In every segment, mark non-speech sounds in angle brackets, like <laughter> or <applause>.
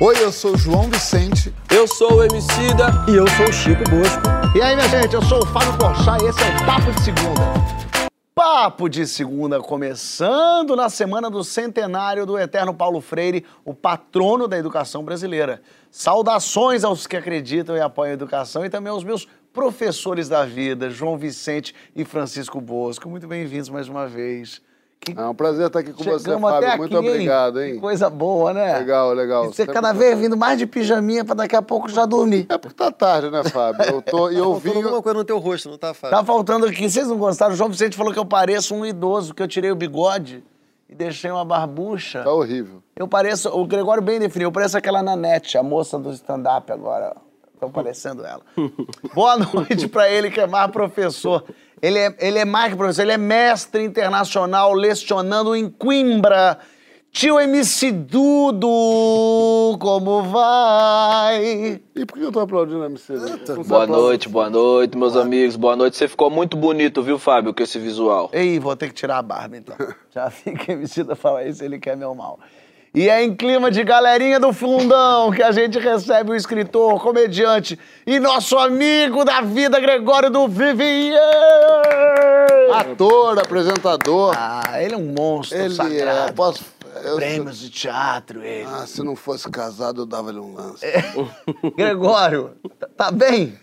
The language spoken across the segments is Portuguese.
Oi, eu sou o João Vicente. Eu sou o Emicida. E eu sou o Chico Bosco. E aí, minha gente, eu sou o Fábio Porchat e esse é o Papo de Segunda. Papo de Segunda, começando na semana do centenário do eterno Paulo Freire, o patrono da educação brasileira. Saudações aos que acreditam e apoiam a educação e também aos meus professores da vida, João Vicente e Francisco Bosco. Muito bem-vindos mais uma vez. Que... É um prazer estar aqui com Chegamos você, Fábio. Aqui, Muito obrigado, hein? Que coisa boa, né? Legal, legal. E você Sempre cada vez vindo mais de pijaminha para daqui a pouco já dormir. É porque tá tarde, né, Fábio? Eu tô e eu vi alguma coisa no teu rosto, não tá, Fábio? Tá faltando aqui. Vocês não gostaram? O João Vicente falou que eu pareço um idoso, que eu tirei o bigode e deixei uma barbucha. Tá horrível. Eu pareço, o Gregório bem definiu, eu pareço aquela Nanete, a moça do stand-up agora. Tô parecendo ela. Boa noite para ele que é mais professor. Ele é, ele é mais que professor, ele é mestre internacional lecionando em Coimbra. Tio MC Dudo, como vai? E por que eu tô aplaudindo a MC Dudo? Boa noite, boa noite, meus amigos. Boa noite. Você ficou muito bonito, viu, Fábio, com esse visual. Ei, vou ter que tirar a barba, então. Já fica MC da falar isso, ele quer meu mal. E é em clima de galerinha do fundão que a gente recebe o escritor, comediante e nosso amigo da vida, Gregório do Vivier. Ator, apresentador. Ah, ele é um monstro ele sagrado. É, posso... Eu Prêmios de teatro, ele. Ah, se não fosse casado, eu dava-lhe um lance. É. Gregório, tá, tá bem?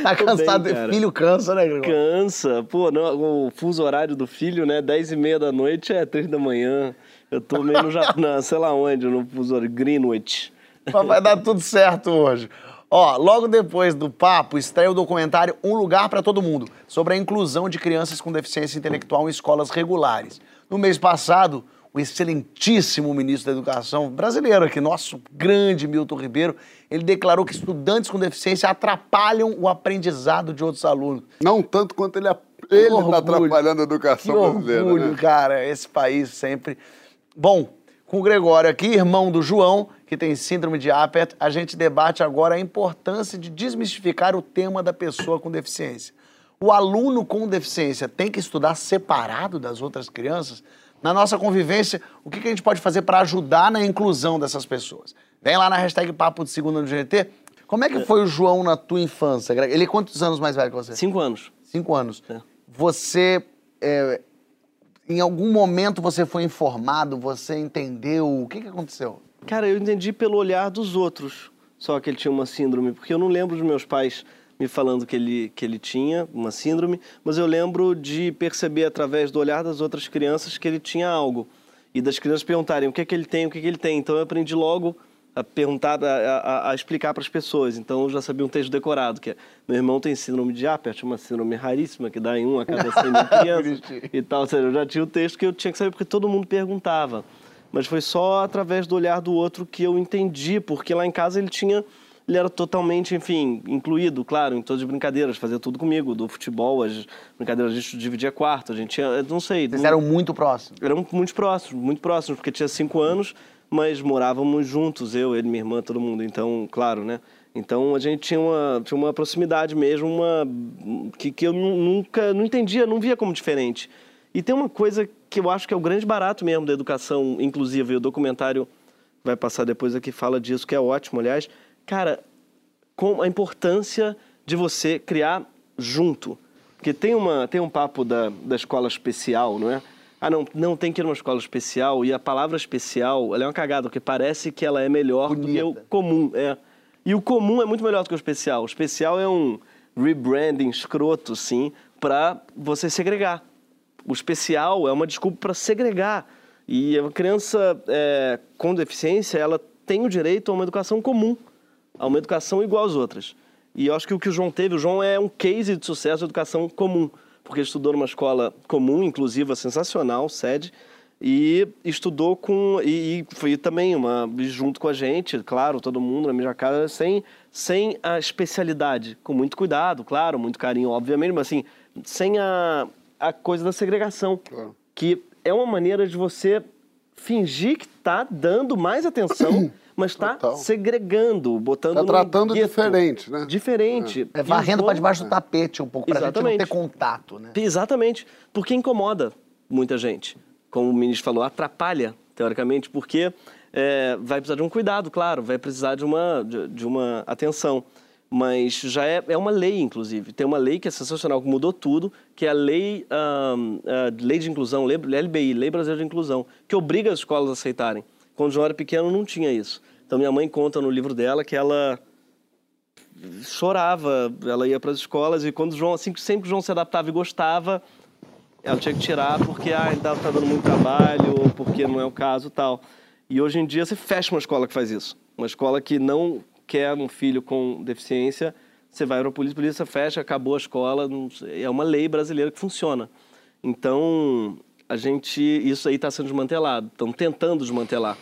Tá cansado? bem, cara. filho cansa, né, Gregório? Cansa. Pô, não, o fuso horário do filho, né? 10 e meia da noite é 3 da manhã. Eu tô meio no Japão, sei lá onde, no fuso Greenwich. Mas vai dar tudo certo hoje. Ó, logo depois do papo, estreia o documentário Um Lugar para Todo Mundo, sobre a inclusão de crianças com deficiência intelectual em escolas regulares. No mês passado, o excelentíssimo ministro da Educação brasileiro aqui, nosso grande Milton Ribeiro, ele declarou que estudantes com deficiência atrapalham o aprendizado de outros alunos. Não tanto quanto ele está atrapalhando a educação que brasileira. Orgulho, né? cara, esse país sempre. Bom, com o Gregório aqui, irmão do João, que tem síndrome de Apert, a gente debate agora a importância de desmistificar o tema da pessoa com deficiência. O aluno com deficiência tem que estudar separado das outras crianças? Na nossa convivência, o que a gente pode fazer para ajudar na inclusão dessas pessoas? Vem lá na hashtag Papo de Segunda no GNT. Como é que foi o João na tua infância? Greg? Ele é quantos anos mais velho que você? Cinco anos. Cinco anos. É. Você, é, em algum momento você foi informado, você entendeu? O que, que aconteceu? Cara, eu entendi pelo olhar dos outros só que ele tinha uma síndrome, porque eu não lembro dos meus pais me falando que ele, que ele tinha uma síndrome, mas eu lembro de perceber através do olhar das outras crianças que ele tinha algo. E das crianças perguntarem o que é que ele tem, o que é que ele tem. Então eu aprendi logo a perguntar, a, a, a explicar para as pessoas. Então eu já sabia um texto decorado, que é, meu irmão tem síndrome de Apert, uma síndrome raríssima, que dá em um a cada 100 mil <laughs> crianças e tal. Ou seja, eu já tinha o texto que eu tinha que saber porque todo mundo perguntava. Mas foi só através do olhar do outro que eu entendi, porque lá em casa ele tinha ele era totalmente, enfim, incluído, claro, em todas as brincadeiras, fazia tudo comigo, do futebol, as brincadeiras, a gente dividia quarto, a gente tinha, não sei... Vocês não, eram muito próximos? Eram muito próximos, muito próximos, porque tinha cinco anos, mas morávamos juntos, eu, ele, minha irmã, todo mundo, então, claro, né? Então a gente tinha uma, tinha uma proximidade mesmo, uma que, que eu nunca, não entendia, não via como diferente. E tem uma coisa que eu acho que é o grande barato mesmo da educação inclusiva, e o documentário vai passar depois aqui, fala disso, que é ótimo, aliás, cara, com a importância de você criar junto. Porque tem, uma, tem um papo da, da escola especial, não é? Ah, não, não, tem que ir numa escola especial. E a palavra especial, ela é uma cagada, porque parece que ela é melhor Bonita. do que o comum. É. E o comum é muito melhor do que o especial. O especial é um rebranding escroto, sim, para você segregar. O especial é uma desculpa para segregar. E a criança é, com deficiência, ela tem o direito a uma educação comum a uma educação igual às outras. E eu acho que o que o João teve, o João é um case de sucesso de educação comum, porque estudou numa escola comum, inclusiva, sensacional, sede, e estudou com e, e foi também uma junto com a gente, claro, todo mundo na mesma casa, sem sem a especialidade, com muito cuidado, claro, muito carinho, obviamente, mas assim, sem a, a coisa da segregação, Claro. que é uma maneira de você fingir que está dando mais atenção <coughs> mas está segregando, botando Tá num tratando gueto. diferente, né? Diferente. É E varrendo para debaixo do tapete um pouco, pra gente não Exatamente. ter contato, né? Exatamente. Porque incomoda muita gente. Como o ministro falou, atrapalha, teoricamente, porque é, vai precisar de um cuidado, claro, vai precisar de uma, de, de uma atenção. Mas já é, é uma lei, inclusive. Tem uma lei que é sensacional, que mudou tudo, que é a Lei, um, a lei de Inclusão, LBI, Lei Brasileira de Inclusão, que obriga as escolas a aceitarem. Quando o João era pequeno, não tinha isso. Então, minha mãe conta no livro dela que ela chorava, ela ia para as escolas e quando João, assim, sempre que João se adaptava e gostava, ela tinha que tirar porque ah, está tá dando muito trabalho, ou porque não é o caso tal. E hoje em dia você fecha uma escola que faz isso. Uma escola que não quer um filho com deficiência, você vai para a polícia, a polícia fecha, acabou a escola, é uma lei brasileira que funciona. Então, a gente, isso aí está sendo desmantelado, estão tentando desmantelar,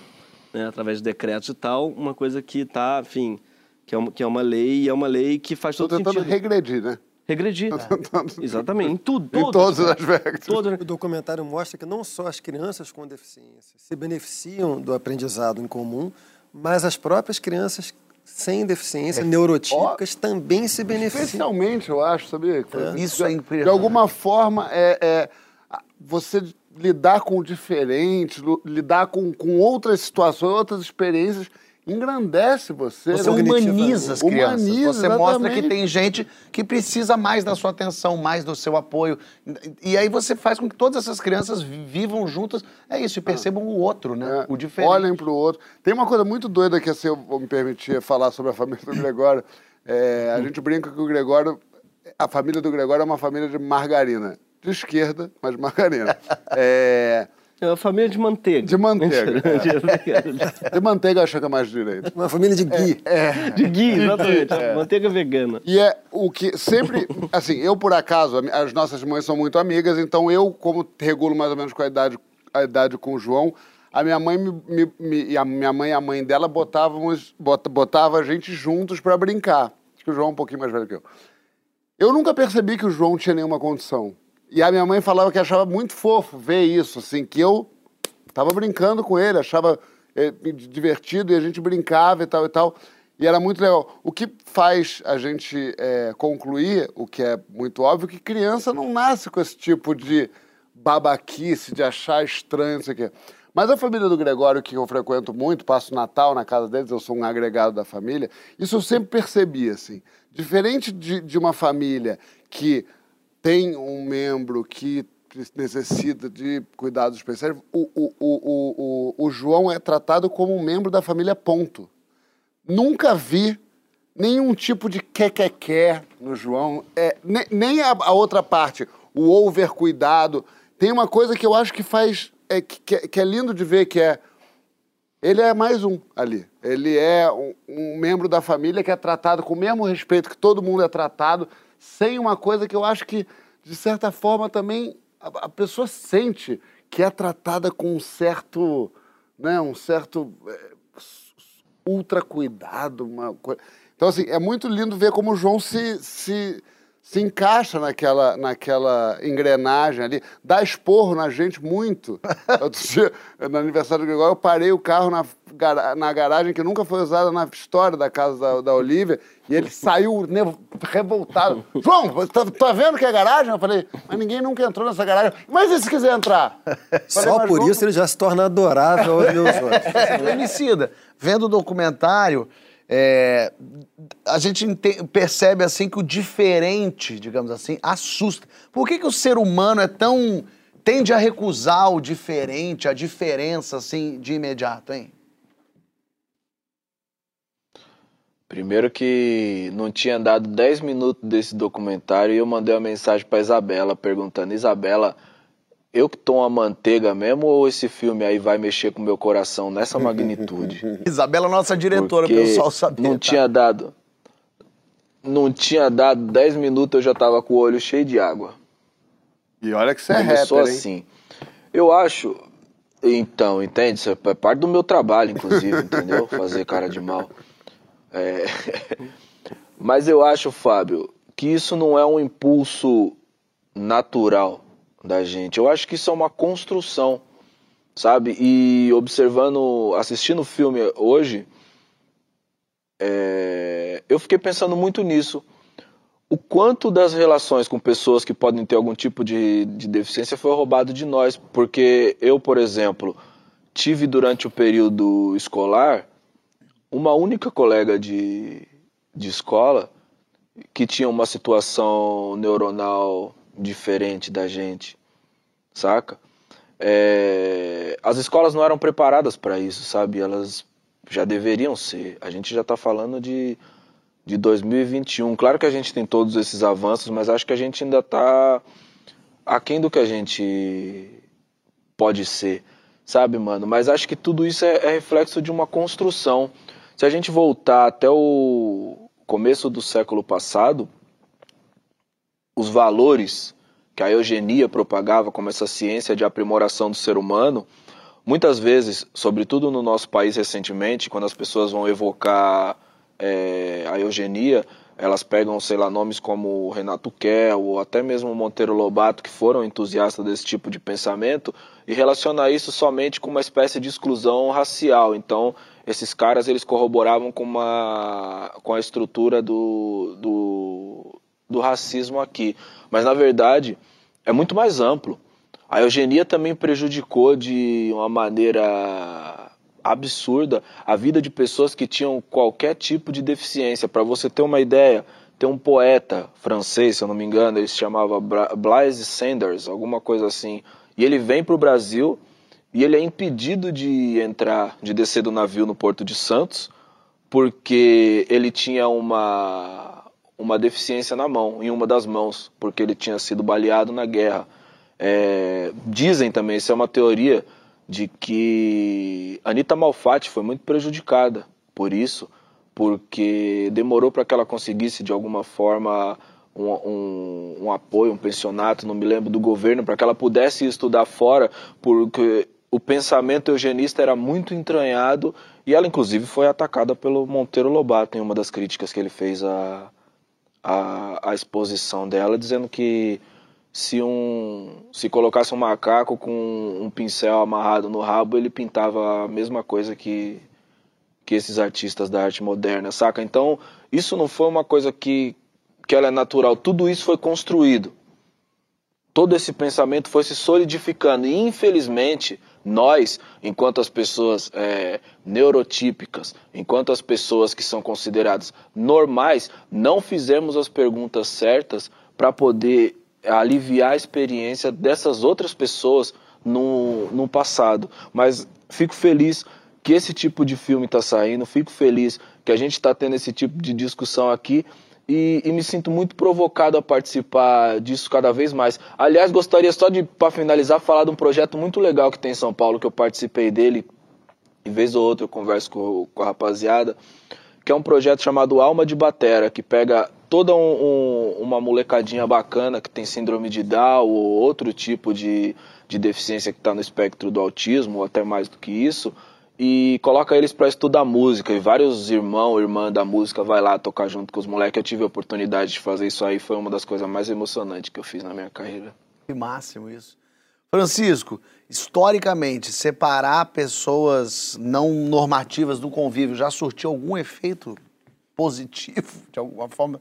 né, através de decretos e tal, uma coisa que está, enfim, que é, uma, que é uma lei e é uma lei que faz todo tentando sentido. regredir, né? Regredir. <laughs> Exatamente, em tudo. Em todos, os aspectos. Todos. O documentário mostra que não só as crianças com deficiência se beneficiam do aprendizado em comum, mas as próprias crianças sem deficiência, é. neurotípicas, oh, também se beneficiam. Especialmente, eu acho, sabia? É. Isso é incrível. De alguma forma, é, é, você lidar com o diferente, lidar com, com outras situações, outras experiências engrandece você. Você né? humaniza as crianças. Humaniza, você exatamente. mostra que tem gente que precisa mais da sua atenção, mais do seu apoio. E aí você faz com que todas essas crianças vivam juntas. É isso, e percebam ah. o outro, né? É, o diferente. Olhem para o outro. Tem uma coisa muito doida que, se eu me permitir falar sobre a família do Gregório, é, a gente brinca que o Gregório, a família do Gregório é uma família de margarina. De esquerda, mas margarina. é, é uma família de manteiga. De manteiga. É. <laughs> de manteiga acho que é mais direito. Uma família de gui. É, é. De gui, exatamente. É. Manteiga vegana. E é o que sempre. Assim, eu por acaso, as nossas mães são muito amigas, então eu, como regulo mais ou menos com a idade, a idade com o João, a minha mãe me, me, me, e a minha mãe e a mãe dela botávamos, bot, botava a gente juntos para brincar. Acho que o João é um pouquinho mais velho que eu. Eu nunca percebi que o João tinha nenhuma condição. E a minha mãe falava que achava muito fofo ver isso, assim, que eu estava brincando com ele, achava é, divertido e a gente brincava e tal e tal. E era muito legal. O que faz a gente é, concluir, o que é muito óbvio, que criança não nasce com esse tipo de babaquice, de achar estranho, não sei o quê. Mas a família do Gregório, que eu frequento muito, passo Natal na casa deles, eu sou um agregado da família, isso eu sempre percebi, assim. Diferente de, de uma família que tem um membro que necessita de cuidados especiais, o, o, o, o, o João é tratado como um membro da família, ponto. Nunca vi nenhum tipo de quer no João, é, nem, nem a, a, outra parte, o over cuidado. Tem uma coisa que eu acho que faz, é, que, que é lindo de ver, que é, ele é mais um ali. Ele é um, um membro da família que é tratado com o mesmo respeito que todo mundo é tratado, sem uma coisa que eu acho que, de certa forma, também a, a pessoa sente que é tratada com um certo, né, um certo é, ultra cuidado. Uma. Então, assim, é muito lindo ver como o João se, se se encaixa naquela, naquela engrenagem ali, dá esporro na gente muito. <laughs> dia, no aniversário do Gregório, eu parei o carro na, na garagem que nunca foi usada na história da casa da, da Olivia, e ele saiu revoltado. <laughs> João, você tá, tá, vendo que é garagem? Eu falei, mas ninguém nunca entrou nessa garagem. Mas e se quiser entrar? <laughs> Falei, Só por isso ele já se torna adorável aos meus olhos. Emicida, vendo o documentário, é, a gente percebe assim que o diferente, digamos assim, assusta. Por que, que o ser humano é tão. tende a recusar o diferente, a diferença, assim, de imediato, hein? Primeiro que não tinha dado 10 minutos desse documentário e eu mandei uma mensagem para Isabela perguntando: Isabela, eu que tomo a manteiga mesmo ou esse filme aí vai mexer com o meu coração nessa <laughs> magnitude? Isabela, nossa diretora, Porque pessoal saber. Não tá? tinha dado. Não tinha dado 10 minutos, eu já tava com o olho cheio de água. E olha que você é Começou rapper, assim. Eu acho. Então, entende? Isso é parte do meu trabalho, inclusive, entendeu? <laughs> Fazer cara de mal. É... <laughs> Mas eu acho, Fábio, que isso não é um impulso natural da gente. Eu acho que isso é uma construção, sabe? E observando, assistindo o filme hoje, é, eu fiquei pensando muito nisso. O quanto das relações com pessoas que podem ter algum tipo de, de deficiência foi roubado de nós. Porque eu, por exemplo, tive durante o período escolar uma única colega de, de escola que tinha uma situação neuronal diferente da gente, saca? É, as escolas não eram preparadas para isso, sabe? Elas já deveriam ser. A gente já está falando de, de 2021. Claro que a gente tem todos esses avanços, mas acho que a gente ainda está aquém do que a gente pode ser, sabe, mano? Mas acho que tudo isso é, é reflexo de uma construção. Se a gente voltar até o começo do século passado, os valores que a eugenia propagava como essa ciência de aprimoração do ser humano, muitas vezes, sobretudo no nosso país recentemente, quando as pessoas vão evocar é, a eugenia, elas pegam, sei lá, nomes como Renato Kell ou até mesmo Monteiro Lobato, que foram entusiastas desse tipo de pensamento, e relaciona isso somente com uma espécie de exclusão racial. Então, esses caras eles corroboravam com, uma, com a estrutura do, do, do racismo aqui. Mas, na verdade, é muito mais amplo. A eugenia também prejudicou de uma maneira absurda a vida de pessoas que tinham qualquer tipo de deficiência. Para você ter uma ideia, tem um poeta francês, se eu não me engano, ele se chamava Blaise Sanders, alguma coisa assim. E ele vem para o Brasil e ele é impedido de entrar, de descer do navio no Porto de Santos, porque ele tinha uma uma deficiência na mão, em uma das mãos, porque ele tinha sido baleado na guerra. É, dizem também, isso é uma teoria, de que Anitta Malfatti foi muito prejudicada por isso, porque demorou para que ela conseguisse de alguma forma um, um, um, apoio, um pensionato, não me lembro, do governo, para que ela pudesse estudar fora, porque o pensamento eugenista era muito entranhado e ela, inclusive, foi atacada pelo Monteiro Lobato em uma das críticas que ele fez à, à, à exposição dela, dizendo que se um se colocasse um macaco com um pincel amarrado no rabo, ele pintava a mesma coisa que que esses artistas da arte moderna, saca? Então, isso não foi uma coisa que que ela é natural, tudo isso foi construído. Todo esse pensamento foi se solidificando e infelizmente nós, enquanto as pessoas é, neurotípicas, enquanto as pessoas que são consideradas normais, não fizemos as perguntas certas para poder aliviar a experiência dessas outras pessoas no, no passado. Mas fico feliz que esse tipo de filme está saindo, fico feliz que a gente está tendo esse tipo de discussão aqui e, e, me sinto muito provocado a participar disso cada vez mais. Aliás, gostaria só de, para finalizar, falar de um projeto muito legal que tem em São Paulo, que eu participei dele, em vez ou outra eu converso com, com a rapaziada, que é um projeto chamado Alma de Batera, que pega toda um, um, uma molecadinha bacana que tem síndrome de Down ou outro tipo de, de deficiência que está no espectro do autismo, ou até mais do que isso, e coloca eles para estudar música. E vários irmãos, irmã da música vai lá tocar junto com os moleques. Eu tive a oportunidade de fazer isso aí, foi uma das coisas mais emocionantes que eu fiz na minha carreira. Que máximo isso. Francisco, historicamente, separar pessoas não normativas do convívio já surtiu algum efeito positivo, <laughs> de alguma forma?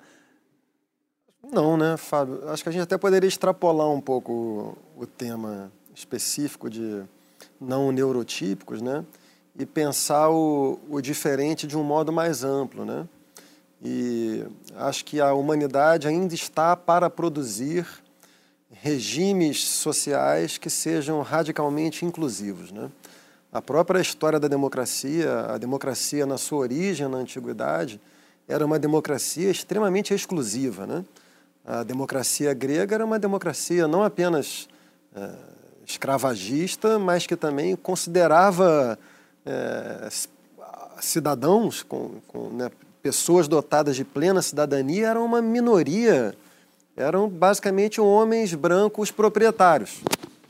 Não, né, Fábio? Acho que a gente até poderia extrapolar um pouco o tema específico de não neurotípicos, né? E pensar o, o diferente de um modo mais amplo, né? E acho que a humanidade ainda está para produzir regimes sociais que sejam radicalmente inclusivos, né? A própria história da democracia, a democracia na sua origem na antiguidade, era uma democracia extremamente exclusiva, né? A democracia grega era uma democracia não apenas é, escravagista, mas que também considerava é, cidadãos, com, com né, pessoas dotadas de plena cidadania, eram uma minoria. Eram basicamente homens brancos proprietários.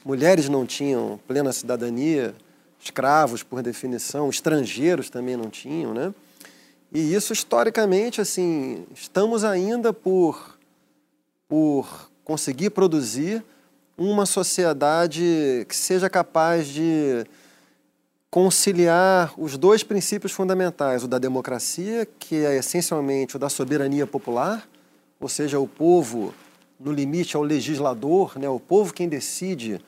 Mulheres não tinham plena cidadania, escravos, por definição, estrangeiros também não tinham, né? E isso, historicamente, assim, estamos ainda por, por conseguir produzir uma sociedade que seja capaz de conciliar os dois princípios fundamentais, o da democracia, que é essencialmente o da soberania popular, ou seja, o povo, no limite, é o legislador, né, o povo quem decide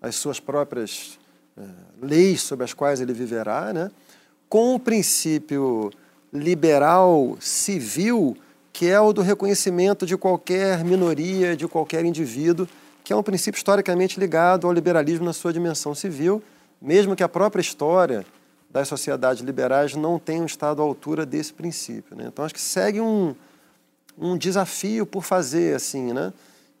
as suas próprias é, leis sobre as quais ele viverá, né? com o princípio liberal civil, que é o do reconhecimento de qualquer minoria, de qualquer indivíduo, que é um princípio historicamente ligado ao liberalismo na sua dimensão civil, mesmo que a própria história das sociedades liberais não tenha estado à altura desse princípio. Né? Então, acho que segue um, um desafio por fazer, assim, né?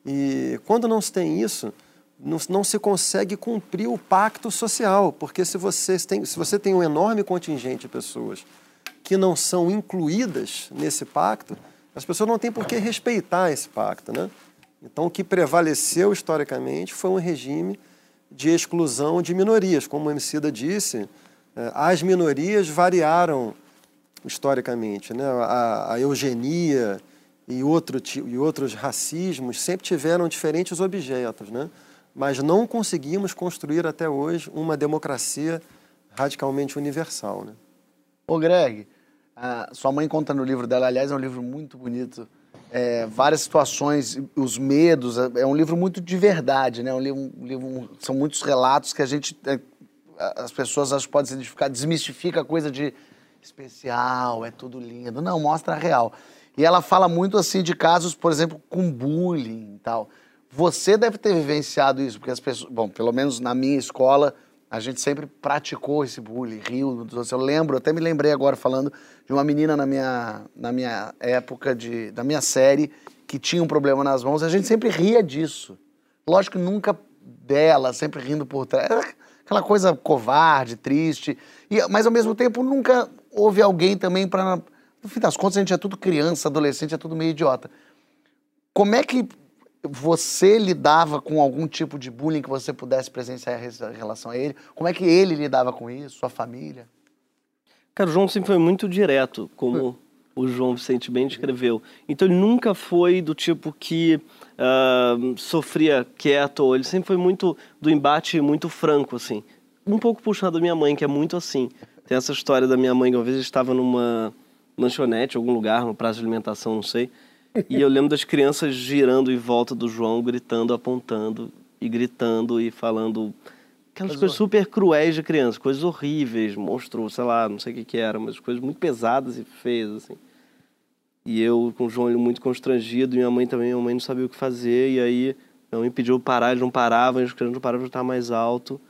E quando não se tem isso, não, não, se consegue cumprir o pacto social, porque se você, tem, se você tem um enorme contingente de pessoas que não são incluídas nesse pacto, as pessoas não têm por que respeitar esse pacto. Né? Então, o que prevaleceu historicamente foi um regime de exclusão de minorias. Como o Emicida disse, eh, as minorias variaram historicamente. Né? A, a eugenia e, outro, e outros racismos sempre tiveram diferentes objetos. Né? mas não conseguimos construir até hoje uma democracia radicalmente universal. Né? Ô Greg, sua mãe conta no livro dela, aliás, é um livro muito bonito, é, várias situações, os medos, é, é um livro muito de verdade, né? Um livro, um livro, são muitos relatos que a gente, é, as pessoas acho, podem se identificar, desmistifica a coisa de especial, é tudo lindo. Não, mostra a real. E ela fala muito assim de casos, por exemplo, com bullying e tal. Você deve ter vivenciado isso, porque as pessoas, bom, pelo menos na minha escola, a gente sempre praticou esse bullying, riu. Eu lembro, até me lembrei agora falando de uma menina na minha, na minha época, de, da minha série, que tinha um problema nas mãos, a gente sempre ria disso. Lógico nunca dela, sempre rindo por trás. Aquela coisa covarde, triste. E, mas ao mesmo tempo nunca houve alguém também para. No fim das contas, a gente é tudo criança, adolescente, é tudo meio idiota. Como é que você lidava com algum tipo de bullying que você pudesse presenciar em relação a ele? Como é que ele lidava com isso, sua família? Cara, o João sempre foi muito direto, como o João Vicente bem descreveu. Então ele nunca foi do tipo que uh, sofria quieto, ele sempre foi muito do embate muito franco, assim. Um pouco puxado da minha mãe, que é muito assim. Tem essa história da minha mãe que uma vez estava numa lanchonete, algum lugar, no prazo de alimentação, não sei, e eu lembro das crianças girando em volta do João, gritando, apontando e gritando e falando aquelas coisas super cruéis de criança, coisas horríveis, monstro, sei lá, não sei o que que era, mas coisas muito pesadas e feias, assim. E eu com o João muito constrangido, minha mãe também, minha mãe não sabia o que fazer, e aí minha mãe pediu parar, eles não paravam, crianças não paravam de estar mais alto.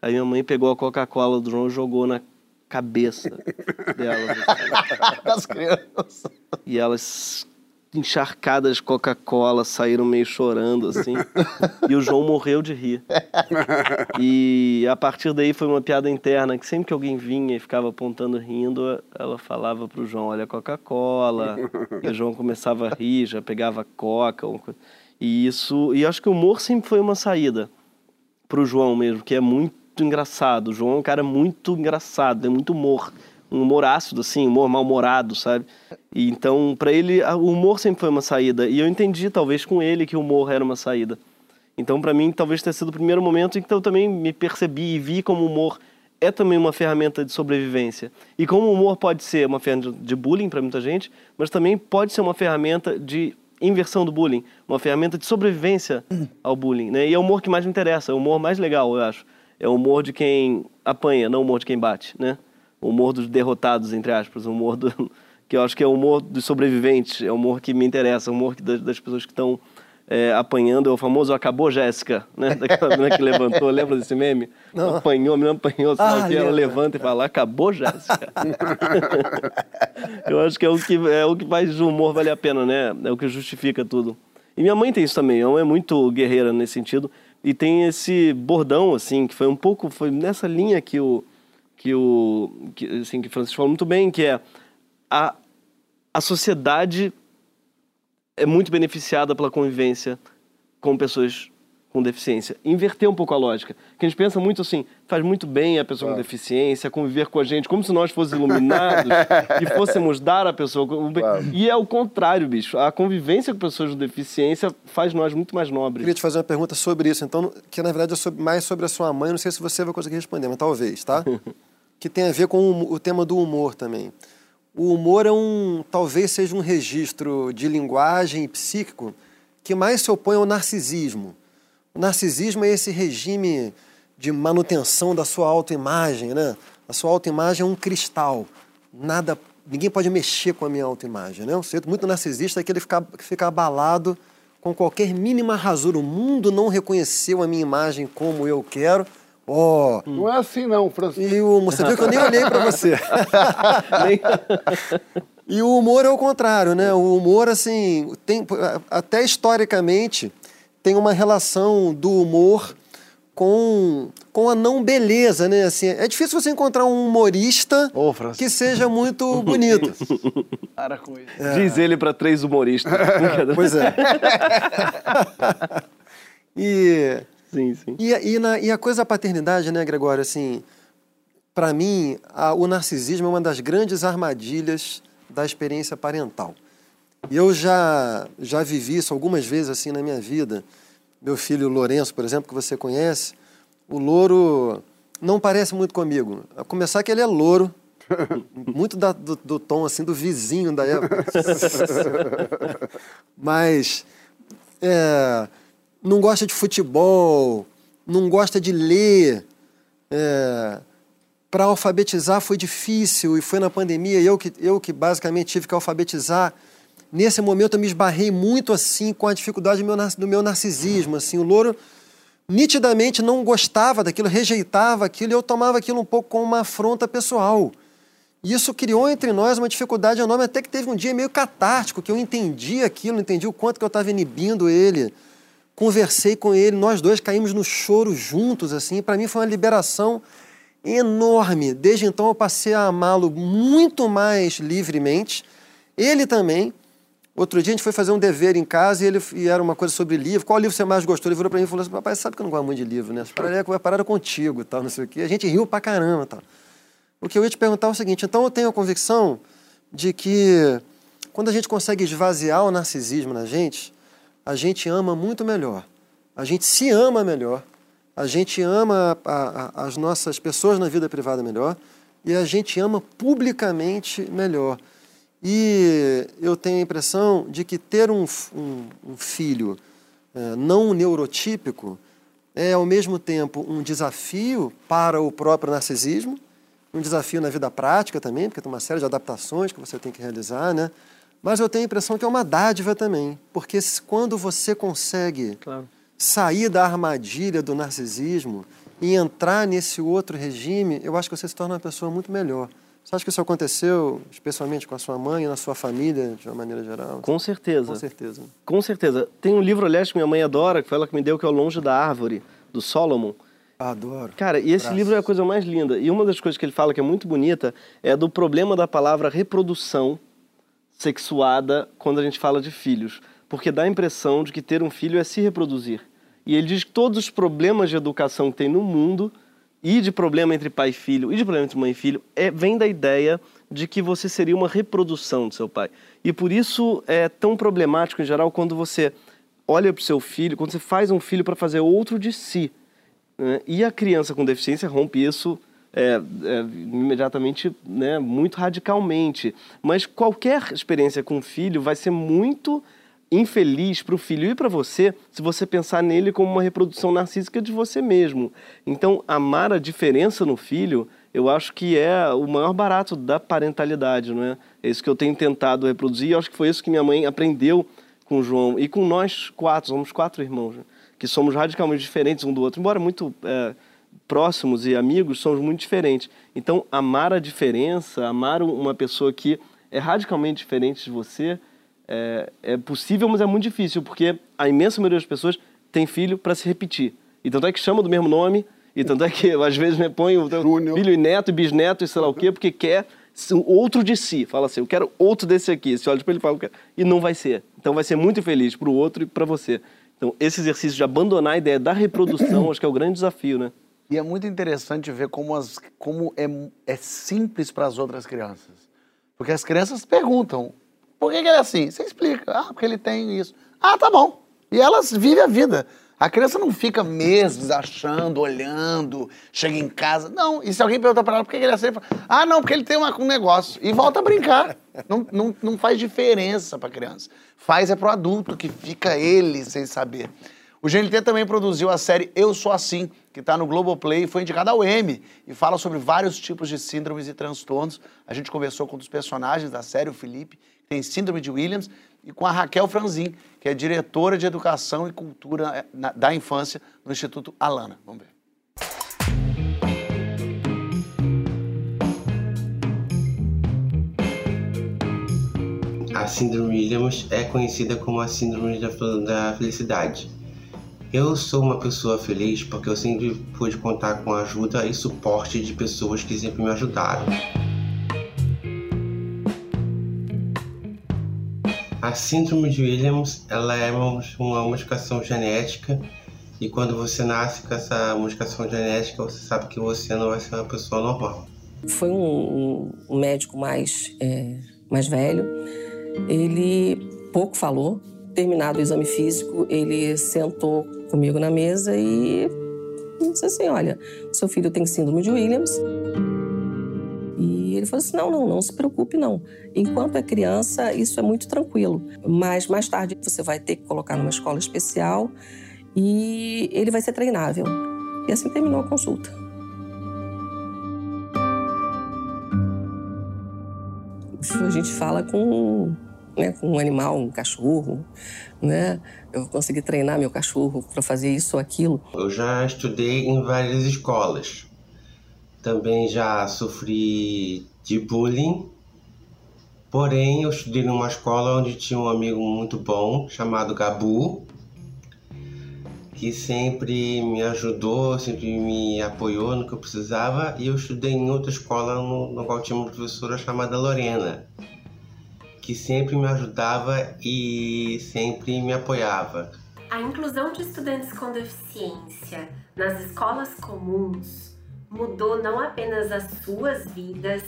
Aí minha mãe pegou a Coca-Cola do João e jogou na cabeça. Assim. <laughs> Das crianças. E elas encharcadas de Coca-Cola, saíram meio chorando, assim. <laughs> e o João morreu de rir. E a partir daí foi uma piada interna, que sempre que alguém vinha e ficava apontando rindo, ela falava pro João, olha Coca-Cola. E o João começava a rir, já pegava Coca. E isso... E acho que o humor sempre foi uma saída pro João mesmo, que é muito engraçado. O João é um cara muito engraçado, tem muito humor um humor ácido, assim, humor mal-humorado, sabe? E então, para ele, o humor sempre foi uma saída. E eu entendi, talvez, com ele que o humor era uma saída. Então, para mim, talvez tenha sido o primeiro momento em que eu também me percebi e vi como o humor é também uma ferramenta de sobrevivência. E como o humor pode ser uma ferramenta de bullying para muita gente, mas também pode ser uma ferramenta de inversão do bullying, uma ferramenta de sobrevivência ao bullying, né? E é o humor que mais me interessa, é o humor mais legal, eu acho. É o humor de quem apanha, não o humor de quem bate, né? O humor dos derrotados, entre aspas, o humor do, <laughs> que eu acho que é o humor dos sobreviventes, é o humor que me interessa, o humor das, das pessoas que estão é, apanhando, é o famoso acabou Jéssica, <laughs> né? Daquela <laughs> menina que levantou, lembra desse meme? Não. Apanhou, a menina apanhou, ah, que ela levanta e fala, acabou Jéssica. eu acho que é o que, é o que faz o humor valer a pena, né? É o que justifica tudo. E minha mãe tem isso também, ela é muito guerreira nesse sentido, e tem esse bordão, assim, que foi um pouco, foi nessa linha que o que o que, assim, que Francisco falou muito bem, que é a, a sociedade é muito beneficiada pela convivência com pessoas com deficiência. Inverter um pouco a lógica. Que a gente pensa muito assim, faz muito bem a pessoa claro. com deficiência, conviver com a gente, como se nós fôssemos <laughs> iluminados e fôssemos dar a pessoa. Claro. E é o contrário, bicho. A convivência com pessoas com deficiência faz nós muito mais nobres. Eu queria te fazer uma pergunta sobre isso, então, que na verdade é mais sobre a sua mãe, não sei se você vai conseguir responder, mas talvez, tá? <laughs> que tem a ver com o, tema do humor também. O humor é um, talvez seja um registro de linguagem psíquico que mais se opõe ao narcisismo. O narcisismo é esse regime de manutenção da sua autoimagem, né? A sua autoimagem é um cristal. Nada, ninguém pode mexer com a minha autoimagem, né? Um sujeito muito narcisista é que ele fica, fica abalado com qualquer mínima rasura. O mundo não reconheceu a minha imagem como eu quero. Ó, Não é assim não, Francisco. e o você viu que eu nem olhei para você. <laughs> E o humor é o contrário, né? O humor, assim, tem, até historicamente, tem uma relação do humor com, com a não beleza, né? Assim, é difícil você encontrar um humorista Francisco. que seja muito bonito. <laughs> Para com isso. Diz ele pra três humoristas. <laughs> Pois é. e, sim, sim. e, a- e, na- e a coisa da paternidade, né, Gregório? Assim, para mim, a- o narcisismo é uma das grandes armadilhas da experiência parental. E eu já, já vivi isso algumas vezes assim na minha vida. Meu filho Lourenço, por exemplo, que você conhece, o louro não parece muito comigo. A começar que ele é louro, <laughs> muito da- do, do tom assim do vizinho da época. <laughs> Mas é, não gosta de futebol, não gosta de ler. para alfabetizar foi difícil e foi na pandemia eu que, eu que basicamente tive que alfabetizar. Nesse momento eu me esbarrei muito assim com a dificuldade do meu, do meu narcisismo. Assim, o louro nitidamente não gostava daquilo, rejeitava aquilo e eu tomava aquilo um pouco como uma afronta pessoal. E isso criou entre nós uma dificuldade enorme, até que teve um dia meio catártico, que eu entendi aquilo, entendi o quanto que eu estava inibindo ele. Conversei com ele, nós dois caímos no choro juntos, assim. Para mim foi uma liberação enorme. Desde então eu passei a amá-lo muito mais livremente. Ele também. Outro dia a gente foi fazer um dever em casa e ele e era uma coisa sobre livro. Qual livro você mais gostou? Ele virou para mim e falou assim: Papai, sabe que eu não gosto muito de livro, né? Essa parada é contigo tal, não sei o quê. A gente riu pra caramba tal. O que eu ia te perguntar é o seguinte: então eu tenho a convicção de que quando a gente consegue esvaziar o narcisismo na gente, a gente ama muito melhor. A gente se ama melhor. A gente ama a- a- as nossas pessoas na vida privada melhor. E a gente ama publicamente melhor. E eu tenho a impressão de que ter um, um- um filho eh, não neurotípico é, ao mesmo tempo, um desafio para o próprio narcisismo, um desafio na vida prática também, porque tem uma série de adaptações que você tem que realizar, né? Mas eu tenho a impressão que é uma dádiva também, porque quando você consegue Claro. sair da armadilha do narcisismo e entrar nesse outro regime, eu acho que você se torna uma pessoa muito melhor. Você acha que isso aconteceu, especialmente com a sua mãe, na sua família, de uma maneira geral? Com certeza. Com certeza. Com certeza. Tem um livro, aliás, que minha mãe adora, que foi ela que me deu, que é O Longe da Árvore, do Solomon. Adoro. Cara, e esse livro é a coisa mais linda. E uma das coisas que ele fala que é muito bonita é do problema da palavra reprodução sexuada quando a gente fala de filhos. Porque dá a impressão de que ter um filho é se reproduzir. E ele diz que todos os problemas de educação que tem no mundo, e de problema entre pai e filho, e de problema entre mãe e filho, é, vem da ideia de que você seria uma reprodução do seu pai. E por isso é tão problemático, em geral, quando você olha para o seu filho, quando você faz um filho para fazer outro de si. né? E a criança com deficiência rompe isso é, é, imediatamente, né, muito radicalmente. Mas qualquer experiência com filho vai ser muito infeliz para o filho e para você se você pensar nele como uma reprodução narcísica de você mesmo. Então, amar a diferença no filho, eu acho que é o maior barato da parentalidade, não é? É isso que eu tenho tentado reproduzir e acho que foi isso que minha mãe aprendeu com o João e com nós quatro, somos quatro irmãos, né? que somos radicalmente diferentes um do outro, embora muito é, próximos e amigos, somos muito diferentes. Então, amar a diferença, amar um- uma pessoa que é radicalmente diferente de você, é, é possível, mas é muito difícil, porque a imensa maioria das pessoas tem filho para se repetir. E tanto é que chama do mesmo nome, e tanto é que <laughs> às vezes me põe o filho e neto e bisneto e sei lá o quê, porque quer outro de si. Fala assim, eu quero outro desse aqui. Você olha para ele e fala, e não vai ser. Então vai ser muito infeliz para o outro e para você. Então esse exercício de abandonar a ideia da reprodução, acho que é o grande desafio, né? E é muito interessante ver como, as, como é, é simples para as outras crianças. Porque as crianças perguntam: por que, que ele é assim? Você explica. Ah, porque ele tem isso. Ah, tá bom. E elas vivem a vida. A criança não fica meses achando, olhando, chega em casa. Não, e se alguém pergunta para ela por que ele é assim, ah, não, porque ele tem uma- um negócio. E volta a brincar. Não, não, não faz diferença para a criança. Faz é para o adulto que fica ele sem saber. O GNT também produziu a série Eu Sou Assim, que está no Globoplay e foi indicada ao M e fala sobre vários tipos de síndromes e transtornos. A gente conversou com um dos personagens da série, o Felipe, que tem síndrome de Williams, e com a Raquel Franzin, que é diretora de Educação e Cultura eh, da Infância no Instituto Alana. Vamos ver. A síndrome Williams é conhecida como a síndrome da felicidade eu sou uma pessoa feliz porque eu sempre pude contar com a ajuda e suporte de pessoas que sempre me ajudaram. A síndrome de Williams ela é uma modificação genética e quando você nasce com essa modificação genética você sabe que você não vai ser uma pessoa normal. Foi um, um médico mais, é, mais velho, ele pouco falou, terminado o exame físico, ele sentou comigo na mesa e disse assim: Olha, seu filho tem síndrome de Williams. E ele falou assim: Não, não, não se preocupe, não. Enquanto é criança, isso é muito tranquilo. Mas mais tarde você vai ter que colocar numa escola especial e ele vai ser treinável. E assim terminou a consulta. A gente fala com né, com um animal, um cachorro, né? Eu consegui treinar meu cachorro para fazer isso ou aquilo. Eu já estudei em várias escolas. Também já sofri de bullying. Porém, eu estudei numa escola onde tinha um amigo muito bom chamado Gabu, que sempre me ajudou, sempre me apoiou no que eu precisava. E eu estudei em outra escola no, no qual tinha uma professora chamada Lorena que sempre me ajudava e sempre me apoiava. A inclusão de estudantes com deficiência nas escolas comuns mudou não apenas as suas vidas,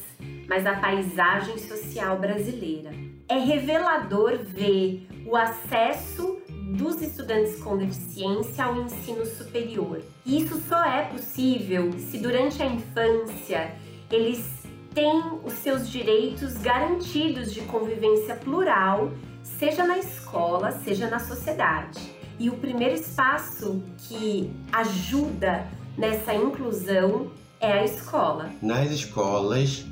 mas a paisagem social brasileira. É revelador ver o acesso dos estudantes com deficiência ao ensino superior. Isso só é possível se durante a infância eles tem os seus direitos garantidos de convivência plural, seja na escola, seja na sociedade. E o primeiro espaço que ajuda nessa inclusão é a escola. Nas escolas,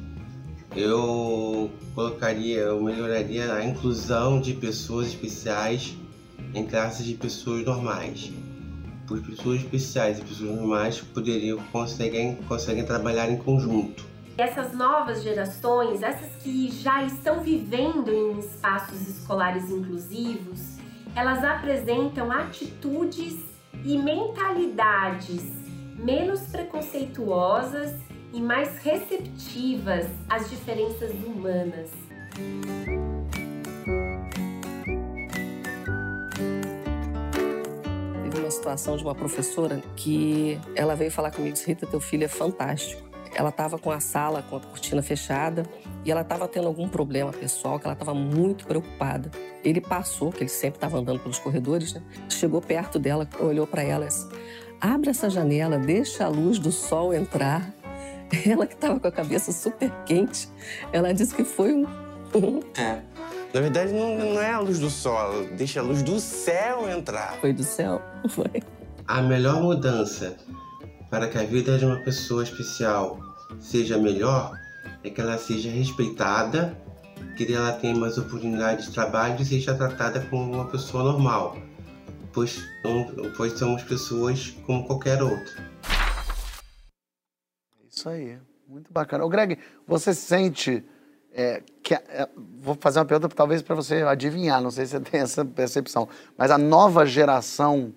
eu colocaria, eu melhoraria a inclusão de pessoas especiais em classes de pessoas normais. Pois pessoas especiais e pessoas normais poderiam conseguem, conseguem trabalhar em conjunto essas novas gerações, essas que já estão vivendo em espaços escolares inclusivos, elas apresentam atitudes e mentalidades menos preconceituosas e mais receptivas às diferenças humanas. Teve uma situação de uma professora que ela veio falar comigo, Rita, teu filho é fantástico ela estava com a sala com a cortina fechada e ela estava tendo algum problema pessoal, que ela estava muito preocupada. Ele passou, que ele sempre estava andando pelos corredores, né? chegou perto dela, olhou para ela e disse, abre essa janela, deixa a luz do sol entrar. <laughs> Ela que estava com a cabeça super quente, ela disse que foi um... é. Na verdade, não, não é a luz do sol, deixa a luz do céu entrar. Foi do céu? <laughs> Foi. A melhor mudança para que a vida de uma pessoa especial seja melhor, é que ela seja respeitada, que ela tenha mais oportunidades de trabalho e seja tratada como uma pessoa normal, pois, pois somos pessoas como qualquer outra. É isso aí, muito bacana. O Greg, você sente é, que. É, vou fazer uma pergunta talvez para você adivinhar, não sei se você tem essa percepção, mas a nova geração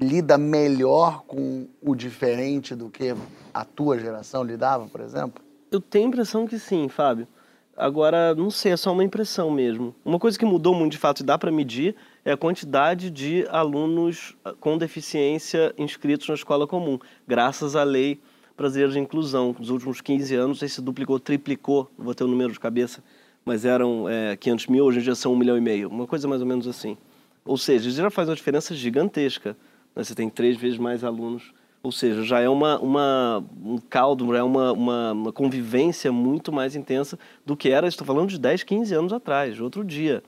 lida melhor com o diferente do que a tua geração lidava, por exemplo? Eu tenho a impressão que sim, Fábio. Agora, não sei, é só uma impressão mesmo. Uma coisa que mudou muito de fato e dá para medir é a quantidade de alunos com deficiência inscritos na escola comum, graças à lei brasileira de inclusão. Nos últimos 15 anos, esse duplicou, triplicou, vou ter o um número de cabeça, mas eram é, 500 mil, hoje em dia são um milhão e meio, uma coisa mais ou menos assim. Ou seja, isso já faz uma diferença gigantesca né? você tem três vezes mais alunos. Ou seja, já é uma, uma, um caldo, já é uma, uma, uma convivência muito mais intensa do que era, estou falando de 10, 15 anos atrás, outro dia.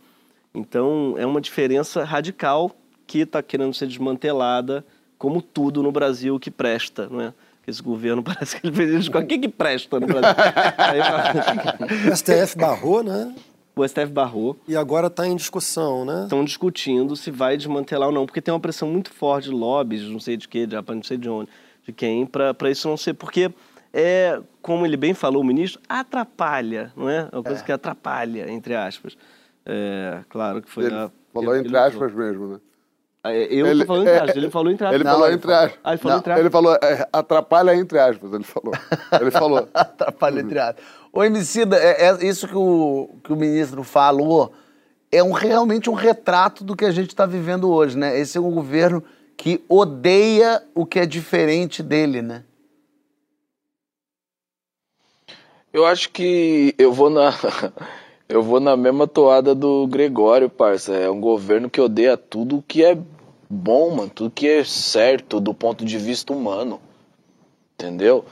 Então, é uma diferença radical que está querendo ser desmantelada, como tudo no Brasil que presta, não é? Esse governo <laughs> parece que ele fez isso com o que que presta no Brasil? <laughs> Aí, O STF barrou, né? O STF barrou. E agora está em discussão, né? Estão discutindo se vai desmantelar ou não, porque tem uma pressão muito forte de lobbies, não sei de quê, de não sei de onde, de quem, para isso não ser. Porque, é, como ele bem falou, o ministro, atrapalha, não é? É uma coisa que atrapalha, entre aspas. É, claro que foi. Ele a- falou ele- entre aspas mesmo, né? É, Eu Ele- tô falando entre aspas, ele falou entre aspas. Ele Não, falou ele entre falou- aspas. Ah, ele falou Não, entre aspas. Ele falou, é, atrapalha entre aspas, ele falou. Ele falou. <laughs> Atrapalha entre aspas. Ô, Emicida, é, é isso que o, que o ministro falou é um, realmente um retrato do que a gente está vivendo hoje, né? Esse é um governo que odeia o que é diferente dele, né? Eu acho que eu vou na <laughs> eu vou na mesma toada do Gregório, parça. É um governo que odeia tudo que é bom, mano, tudo que é certo do ponto de vista humano. Entendeu?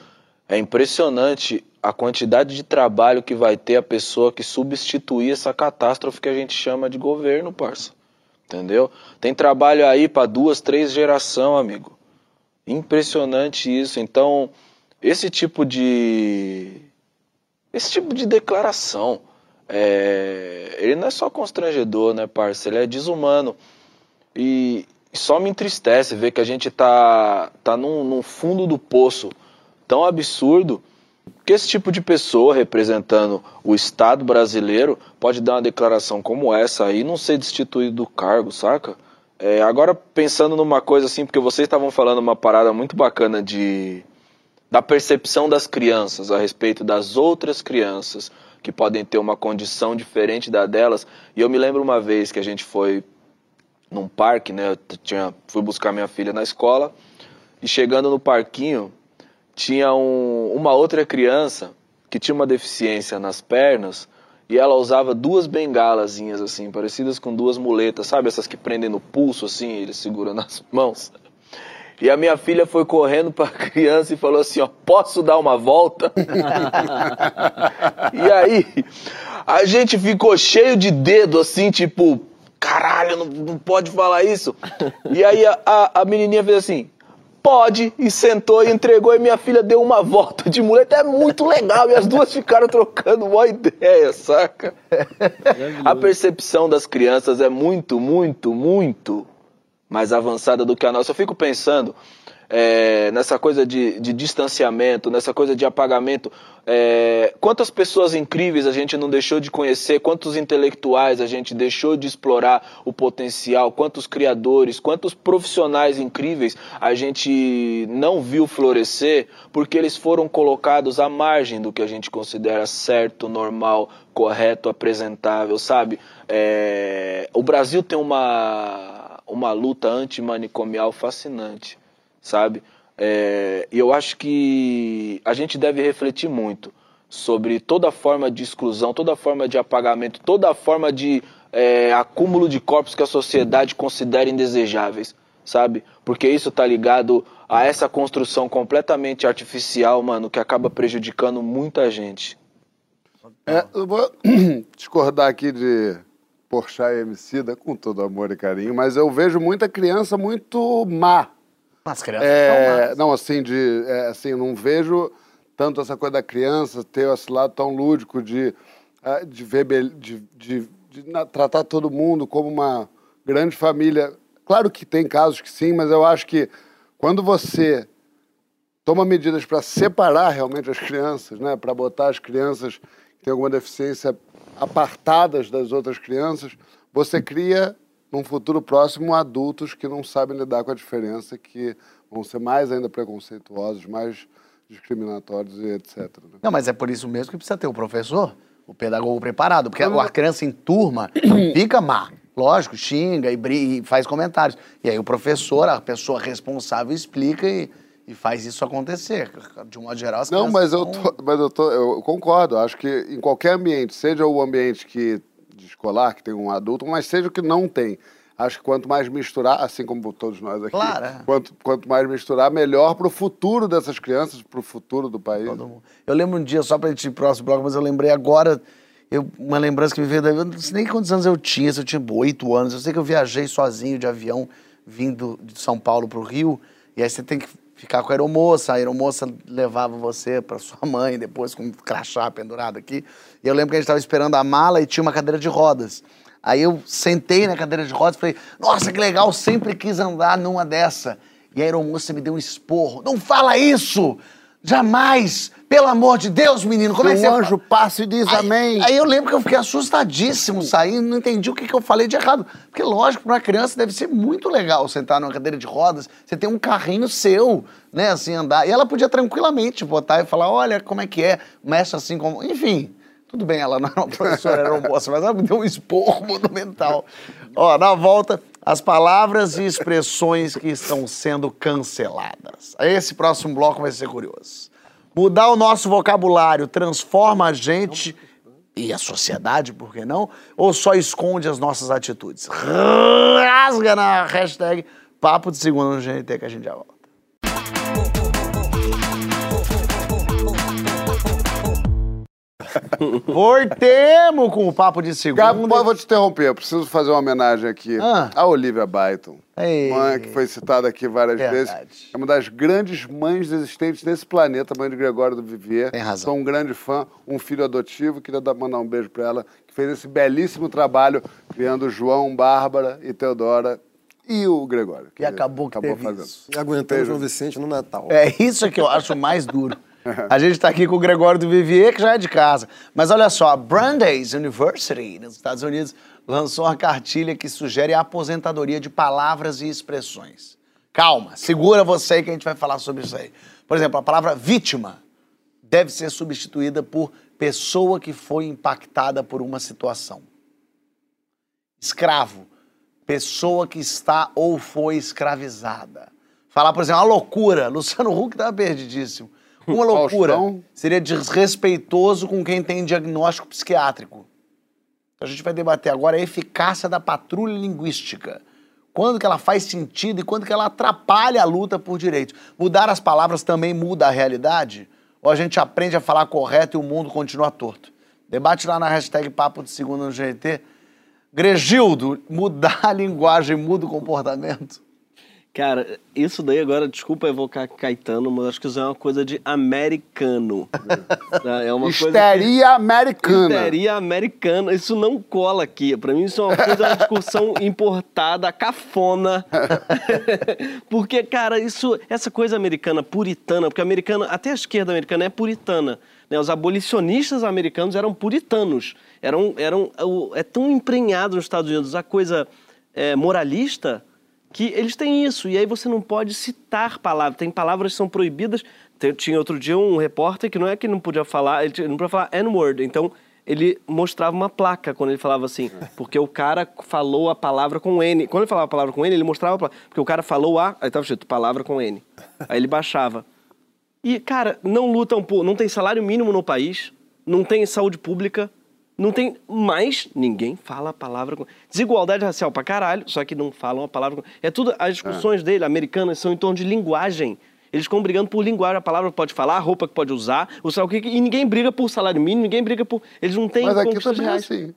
É impressionante a quantidade de trabalho que vai ter a pessoa que substituir essa catástrofe que a gente chama de governo, parça. Entendeu? Tem trabalho aí para duas, três geração, amigo. Impressionante isso. Então, esse tipo de esse tipo de declaração, é, ele não é só constrangedor, né, parça? Ele é desumano. E só me entristece ver que a gente tá, tá num fundo do poço tão absurdo que esse tipo de pessoa representando o Estado brasileiro pode dar uma declaração como essa aí e não ser destituído do cargo, saca? É, agora pensando numa coisa assim, porque vocês estavam falando uma parada muito bacana de da percepção das crianças a respeito das outras crianças que podem ter uma condição diferente da delas. E eu me lembro uma vez que a gente foi num parque, né? Eu tinha, fui buscar minha filha na escola e chegando no parquinho tinha um- uma outra criança que tinha uma deficiência nas pernas e ela usava duas bengalazinhas assim, parecidas com duas muletas, sabe essas que prendem no pulso assim, ele segura <laughs> nas mãos. E a minha filha foi correndo para a criança e falou assim, ó, posso dar uma volta? <laughs> e aí, a gente ficou cheio de dedo, assim, tipo, caralho, não, não pode falar isso. E aí a, a, a menininha fez assim, pode, e sentou e entregou, e minha filha deu uma volta de muleta. É muito legal, e as duas ficaram trocando uma ideia, saca? A percepção das crianças é muito, muito, muito mais avançada do que a nossa. Eu fico pensando é, nessa coisa de, de distanciamento, nessa coisa de apagamento. É, quantas pessoas incríveis a gente não deixou de conhecer, quantos intelectuais a gente deixou de explorar o potencial, quantos criadores, quantos profissionais incríveis a gente não viu florescer porque eles foram colocados à margem do que a gente considera certo, normal, correto, apresentável, sabe? É, o Brasil tem uma, uma luta antimanicomial fascinante, sabe? É, e eu acho que a gente deve refletir muito sobre toda forma de exclusão, toda forma de apagamento, toda forma de é, acúmulo de corpos que a sociedade considera indesejáveis, sabe? Porque isso tá ligado a essa construção completamente artificial, mano, que acaba prejudicando muita gente. É, eu vou <clears throat> discordar aqui de Porchat e Emicida, com todo amor e carinho, mas eu vejo muita criança muito má. As crianças É, não, assim, de, é, assim, não vejo tanto essa coisa da criança ter esse lado tão lúdico de, ah, de, ver, de, de- de na- tratar todo mundo como uma grande família. Claro que tem casos que sim, mas eu acho que quando você toma medidas para separar realmente as crianças, né, para botar as crianças que têm alguma deficiência apartadas das outras crianças, você cria num futuro próximo adultos que não sabem lidar com a diferença, que vão ser mais ainda preconceituosos, mais discriminatórios e etc. né? Não, mas é por isso mesmo que precisa ter o professor, o pedagogo preparado, porque a criança em turma fica má. Lógico, xinga e, bri- e faz comentários. E aí o professor, a pessoa responsável, explica e, e faz isso acontecer. De um modo geral, as Não, mas eu, tô, mas eu, tô, eu concordo. Acho que em qualquer ambiente, seja o ambiente que, escolar, que tem um adulto, mas seja o que não tem. Acho que quanto mais misturar, assim como todos nós aqui, Claro, é. quanto, quanto mais misturar, melhor para o futuro dessas crianças, para o futuro do país. Eu lembro um dia, só pra gente ir próximo bloco, mas eu lembrei agora, eu- uma lembrança que me veio daí, eu não sei nem quantos anos eu tinha, se eu tinha oito anos, eu sei que eu viajei sozinho de avião vindo de São Paulo pro Rio, e aí você tem que ficar com a aeromoça, a aeromoça levava você para sua <laughs> mãe, depois com um crachá pendurado aqui. E eu lembro que a gente estava esperando a mala e tinha uma cadeira de rodas. Aí eu sentei na cadeira de rodas e falei, nossa, que legal, sempre quis andar numa dessa. E a aeromoça me deu um esporro. Não fala isso! Jamais! Pelo amor de Deus, menino, como é que você... um anjo passa e diz Aí- amém. Aí eu lembro que eu fiquei assustadíssimo, saí, não entendi o que, que eu falei de errado. Porque, lógico, para uma criança deve ser muito legal sentar numa cadeira de rodas, você tem um carrinho seu, né, assim, andar. E ela podia tranquilamente botar e falar: olha, como é que é, mexe assim como. Enfim, tudo bem, ela não era uma professora, era uma moça, mas ela me deu um esporro monumental. Ó, na volta, as palavras e expressões que estão sendo canceladas. Esse próximo bloco vai ser curioso. Mudar o nosso vocabulário transforma a gente e a sociedade, por que não? Ou só esconde as nossas atitudes? Rasga na hashtag Papo de Segunda no GNT que a gente já volta. <laughs> Voltemos com o Papo de Segunda. Gabo, vou te interromper, eu preciso fazer uma homenagem aqui Ah. à Olivia Byton. Ei. Mãe que foi citada aqui várias Verdade. vezes. É uma das grandes mães existentes nesse planeta, mãe de Gregório do Vivier. Tem razão. Sou um grande fã, um filho adotivo. Queria dar- mandar um beijo pra ela, que fez esse belíssimo trabalho criando João, Bárbara e Teodora e o Gregório. E acabou que teve fazendo. isso. Aguentando o João Vicente no Natal. É isso que eu acho mais duro. <laughs> A gente está aqui com o Gregório do Vivier, que já é de casa. Mas olha só, a Brandeis University, nos Estados Unidos, lançou uma cartilha que sugere a aposentadoria de palavras e expressões. Calma, segura você aí que a gente vai falar sobre isso aí. Por exemplo, a palavra vítima deve ser substituída por pessoa que foi impactada por uma situação. Escravo, pessoa que está ou foi escravizada. Falar, por exemplo, uma loucura. Luciano Huck estava perdidíssimo. Uma loucura Faustão. seria desrespeitoso com quem tem diagnóstico psiquiátrico. Então a gente vai debater agora a eficácia da patrulha linguística. Quando que ela faz sentido e quando que ela atrapalha a luta por direitos. Mudar as palavras também muda a realidade? Ou a gente aprende a falar correto e o mundo continua torto? Debate lá na hashtag Papo de Segunda no GNT. Gregildo, mudar a linguagem muda o comportamento? Cara, isso daí agora, desculpa evocar Caetano, mas acho que isso é uma coisa de americano. Tá? é uma coisa que- Histeria americana. Histeria americana, isso não cola aqui. Pra mim, isso é uma coisa, uma discussão <laughs> importada, cafona. <laughs> porque, cara, isso, essa coisa americana, puritana, porque americana, até a esquerda americana é puritana. Né? Os abolicionistas americanos eram puritanos. Eram, eram, é tão emprenhado nos Estados Unidos a coisa é, moralista que eles têm isso. E aí você não pode citar palavras. Tem palavras que são proibidas. Tinha outro dia um repórter que não é que não podia falar, ele não podia falar N-word. Então ele mostrava uma placa quando ele falava assim, <laughs> porque o cara falou a palavra com N. Quando ele falava a palavra com N, ele mostrava a placa, porque o cara falou A, aí estava escrito palavra com N. Aí ele baixava. E, cara, não lutam por. Não tem salário mínimo no país, não tem saúde pública, não tem. Mas ninguém fala a palavra. Desigualdade racial pra caralho, só que não falam a palavra. É tudo. As discussões dele, americanas, são em torno de linguagem. Eles ficam brigando por linguagem, a palavra que pode falar, a roupa que pode usar, o o que, e ninguém briga por salário mínimo, ninguém briga por. Eles não têm Mas aqui também é assim.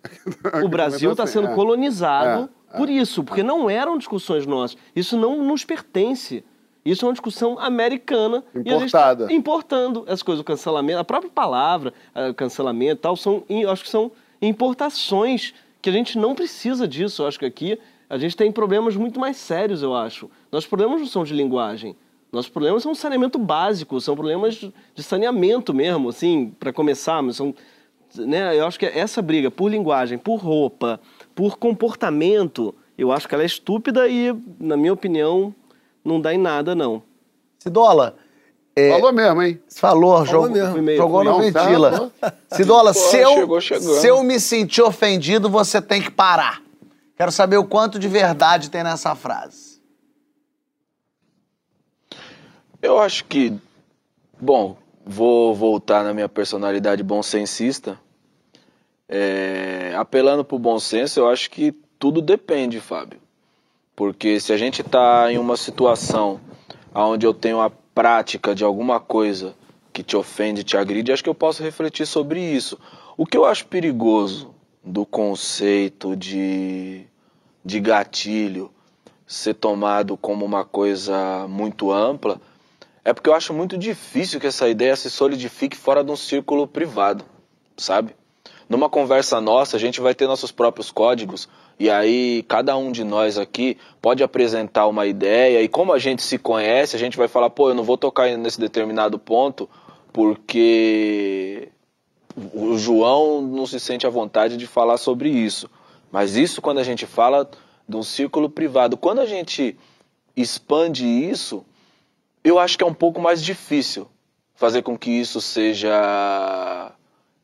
O Brasil está assim, sendo é. colonizado É, por isso, porque não eram discussões nossas. Isso não nos pertence. Isso é uma discussão americana. E a gente tá Importada. importando as coisas, o cancelamento, a própria palavra, eh, cancelamento e tal, são, acho que são importações que a gente não precisa disso. Eu acho que aqui a gente tem problemas muito mais sérios, eu acho. Nossos problemas não são de linguagem. Nossos problemas são saneamento básico, são problemas de saneamento mesmo, assim, para começar, mas são né, eu acho que essa briga por linguagem, por roupa, por comportamento, eu acho que ela é estúpida e, na minha opinião, não dá em nada, não. Cidola, é, Falou mesmo, hein? falou, jogou, mesmo. Jogou meio- ventila. Cidola, Pô, se eu, chegou se eu me sentir ofendido, você tem que parar. Quero saber o quanto de verdade tem nessa frase. Eu acho que, bom, vou voltar na minha personalidade bonsensista. É, apelando pro bom senso, eu acho que tudo depende, Fábio. Porque se a gente tá em uma situação onde eu tenho a prática de alguma coisa que te ofende, te agride, acho que eu posso refletir sobre isso. O que eu acho perigoso do conceito de, de gatilho ser tomado como uma coisa muito ampla, é porque eu acho muito difícil que essa ideia se solidifique fora de um círculo privado, sabe? Numa conversa nossa, a gente vai ter nossos próprios códigos, e aí cada um de nós aqui pode apresentar uma ideia, e como a gente se conhece, a gente vai falar, pô, eu não vou tocar nesse determinado ponto porque o João não se sente à vontade de falar sobre isso. Mas isso quando a gente fala de um círculo privado. Quando a gente expande isso, eu acho que é um pouco mais difícil fazer com que isso seja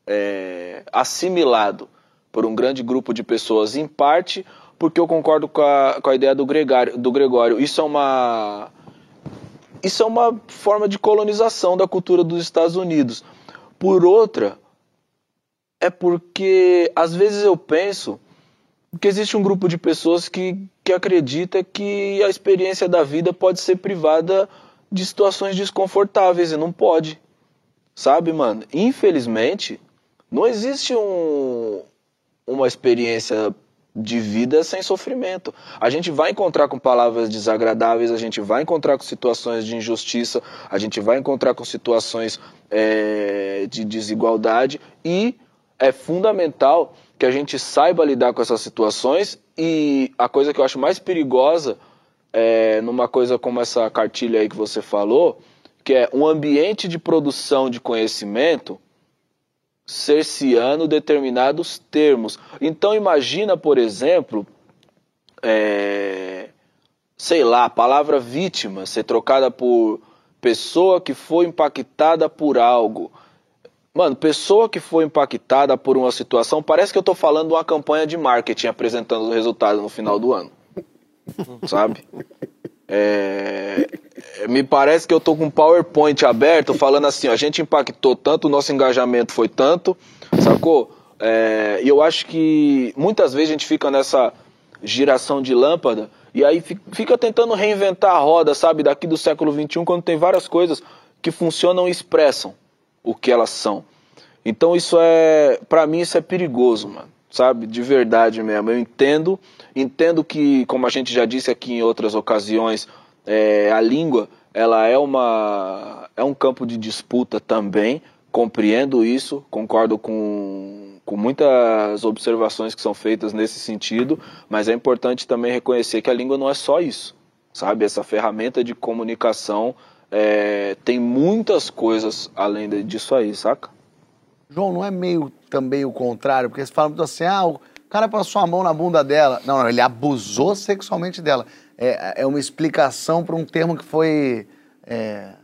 é, assimilado por um grande grupo de pessoas, em parte porque eu concordo com a, com a ideia do Gregório, do Gregório. Isso é uma isso é uma forma de colonização da cultura dos Estados Unidos. Por outra, é porque às vezes eu penso que existe um grupo de pessoas que, que acredita que a experiência da vida pode ser privada de situações desconfortáveis e não pode. Sabe, mano? Infelizmente, não existe um, uma experiência de vida sem sofrimento. A gente vai encontrar com palavras desagradáveis, a gente vai encontrar com situações de injustiça, a gente vai encontrar com situações é, de desigualdade e é fundamental que a gente saiba lidar com essas situações e a coisa que eu acho mais perigosa é numa coisa como essa cartilha aí que você falou, que é um ambiente de produção de conhecimento cerceando determinados termos. Então imagina, por exemplo, é, sei lá, a palavra vítima ser trocada por pessoa que foi impactada por algo. Mano, pessoa que foi impactada por uma situação, parece que eu tô falando uma campanha de marketing apresentando o resultado no final do ano. Sabe? É, me parece que eu tô com um PowerPoint aberto falando assim, ó, a gente impactou tanto, o nosso engajamento foi tanto, sacou? É, e eu acho que muitas vezes a gente fica nessa giração de lâmpada e aí fica tentando reinventar a roda, sabe? Daqui do século XXI, quando tem várias coisas que funcionam e expressam o que elas são. Então isso é, para mim isso é perigoso, mano, sabe? De verdade mesmo. Eu entendo, entendo que, como a gente já disse aqui em outras ocasiões, é, a língua ela é uma é um campo de disputa também. Compreendo isso, concordo com, com muitas observações que são feitas nesse sentido, mas é importante também reconhecer que a língua não é só isso, sabe? Essa ferramenta de comunicação é, tem muitas coisas além disso aí, saca? João, não é meio também o contrário? Porque você fala muito assim, ah, o cara passou a mão na bunda dela. Não, não, ele abusou sexualmente dela. É, é uma explicação para um termo que foi é,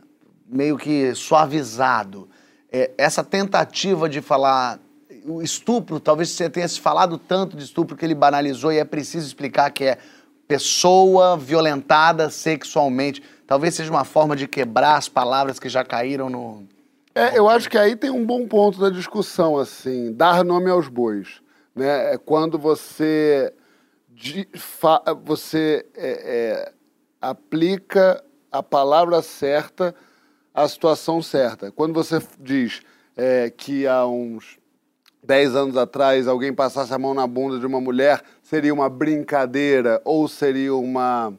meio que suavizado. É, essa tentativa de falar o estupro, talvez você tenha se falado tanto de estupro que ele banalizou e é preciso explicar que é pessoa violentada sexualmente. Talvez seja uma forma de quebrar as palavras que já caíram no. É, eu acho que aí tem um bom ponto da discussão, assim, dar nome aos bois. Né? É quando você, você é, é, aplica a palavra certa à situação certa. Quando você diz é, que há uns 10 anos atrás alguém passasse a mão na bunda de uma mulher, seria uma brincadeira ou seria uma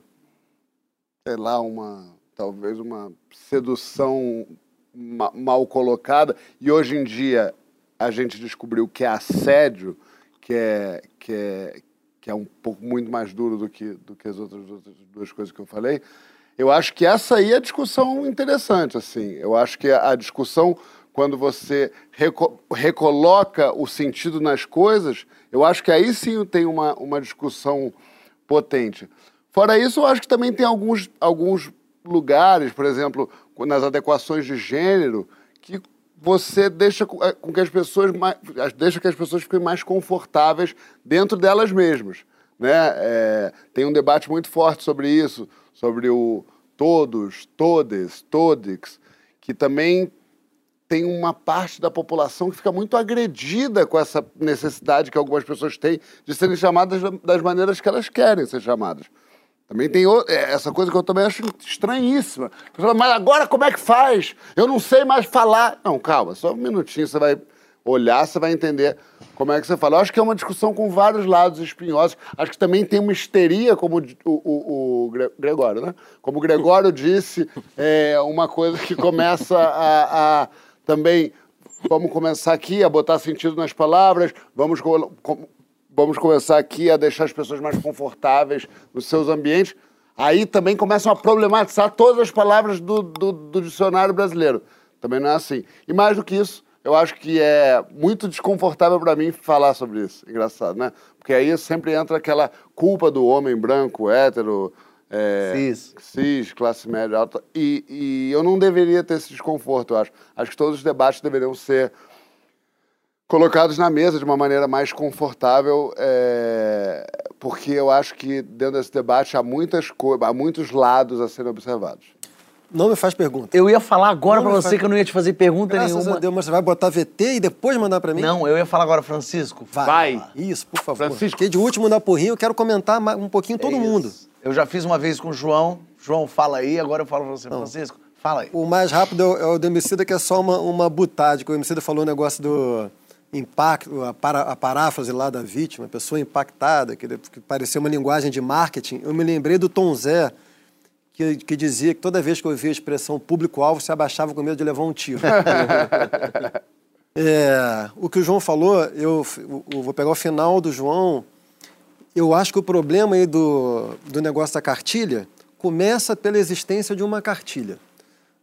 sei lá, uma talvez uma sedução ma mal colocada. E hoje em dia a gente descobriu que é assédio, que é, que é, que é um pouco muito mais duro do que, do que as outras, outras duas coisas que eu falei. Eu acho que essa aí é a discussão interessante, assim. Eu acho que a discussão, quando você reco recoloca o sentido nas coisas, eu acho que aí sim tem uma, uma discussão potente. Fora isso, eu acho que também tem alguns, alguns lugares, por exemplo, nas adequações de gênero, que você deixa com eh, que as pessoas mais, deixa que as pessoas fiquem mais confortáveis dentro delas mesmas. Né? É, tem um debate muito forte sobre isso, sobre o todos, todes, todix, que também tem uma parte da população que fica muito agredida com essa necessidade que algumas pessoas têm de serem chamadas das maneiras que elas querem ser chamadas. Também tem é, essa coisa que eu também acho estranhíssima. Mas agora como é que faz? Eu não sei mais falar. Não, calma, só um minutinho, você vai olhar, você vai entender como é que você fala. Eu acho que é uma discussão com vários lados espinhosos. Acho que também tem uma histeria, como o, o, o Gregório, né? Como o Gregório disse, é uma coisa que começa a, a também. Vamos começar aqui a botar sentido nas palavras, vamos, vamos começar aqui a deixar as pessoas mais confortáveis nos seus ambientes. Aí também começam a problematizar todas as palavras do, do, do dicionário brasileiro. Também não é assim. E mais do que isso, eu acho que é muito desconfortável para mim falar sobre isso. Engraçado, né? Porque aí sempre entra aquela culpa do homem branco, hétero, é, cis. cis, classe média alta. E, e, eu não deveria ter esse desconforto, eu acho. Acho que todos os debates deveriam ser colocados na mesa de uma maneira mais confortável, é, porque eu acho que dentro desse debate há, muitas há muitos lados a serem observados. Não me faz pergunta. Eu ia falar agora para você faz... que eu não ia te fazer pergunta Graças nenhuma. A Deus, mas você vai botar VT e depois mandar para mim? Não, eu ia falar agora, Francisco. Vai. vai. Isso, por favor. Francisco. Fiquei de último na porrinha, eu quero comentar um pouquinho todo é mundo. Eu já fiz uma vez com o João. João, fala aí, agora eu falo para você, não. Francisco. Fala aí. O mais rápido é o do Emicida, que é só uma, uma butade, que o Emicida falou o negócio do impacto, a, para, a paráfrase lá da vítima, a pessoa impactada, que, que parecia uma linguagem de marketing. Eu me lembrei do Tom Zé, que, que dizia que toda vez que eu ouvia a expressão público-alvo, se abaixava com medo de levar um tiro. <laughs> é, o que o João falou, eu, eu, vou pegar o final do João. Eu acho que o problema aí do, do negócio da cartilha começa pela existência de uma cartilha.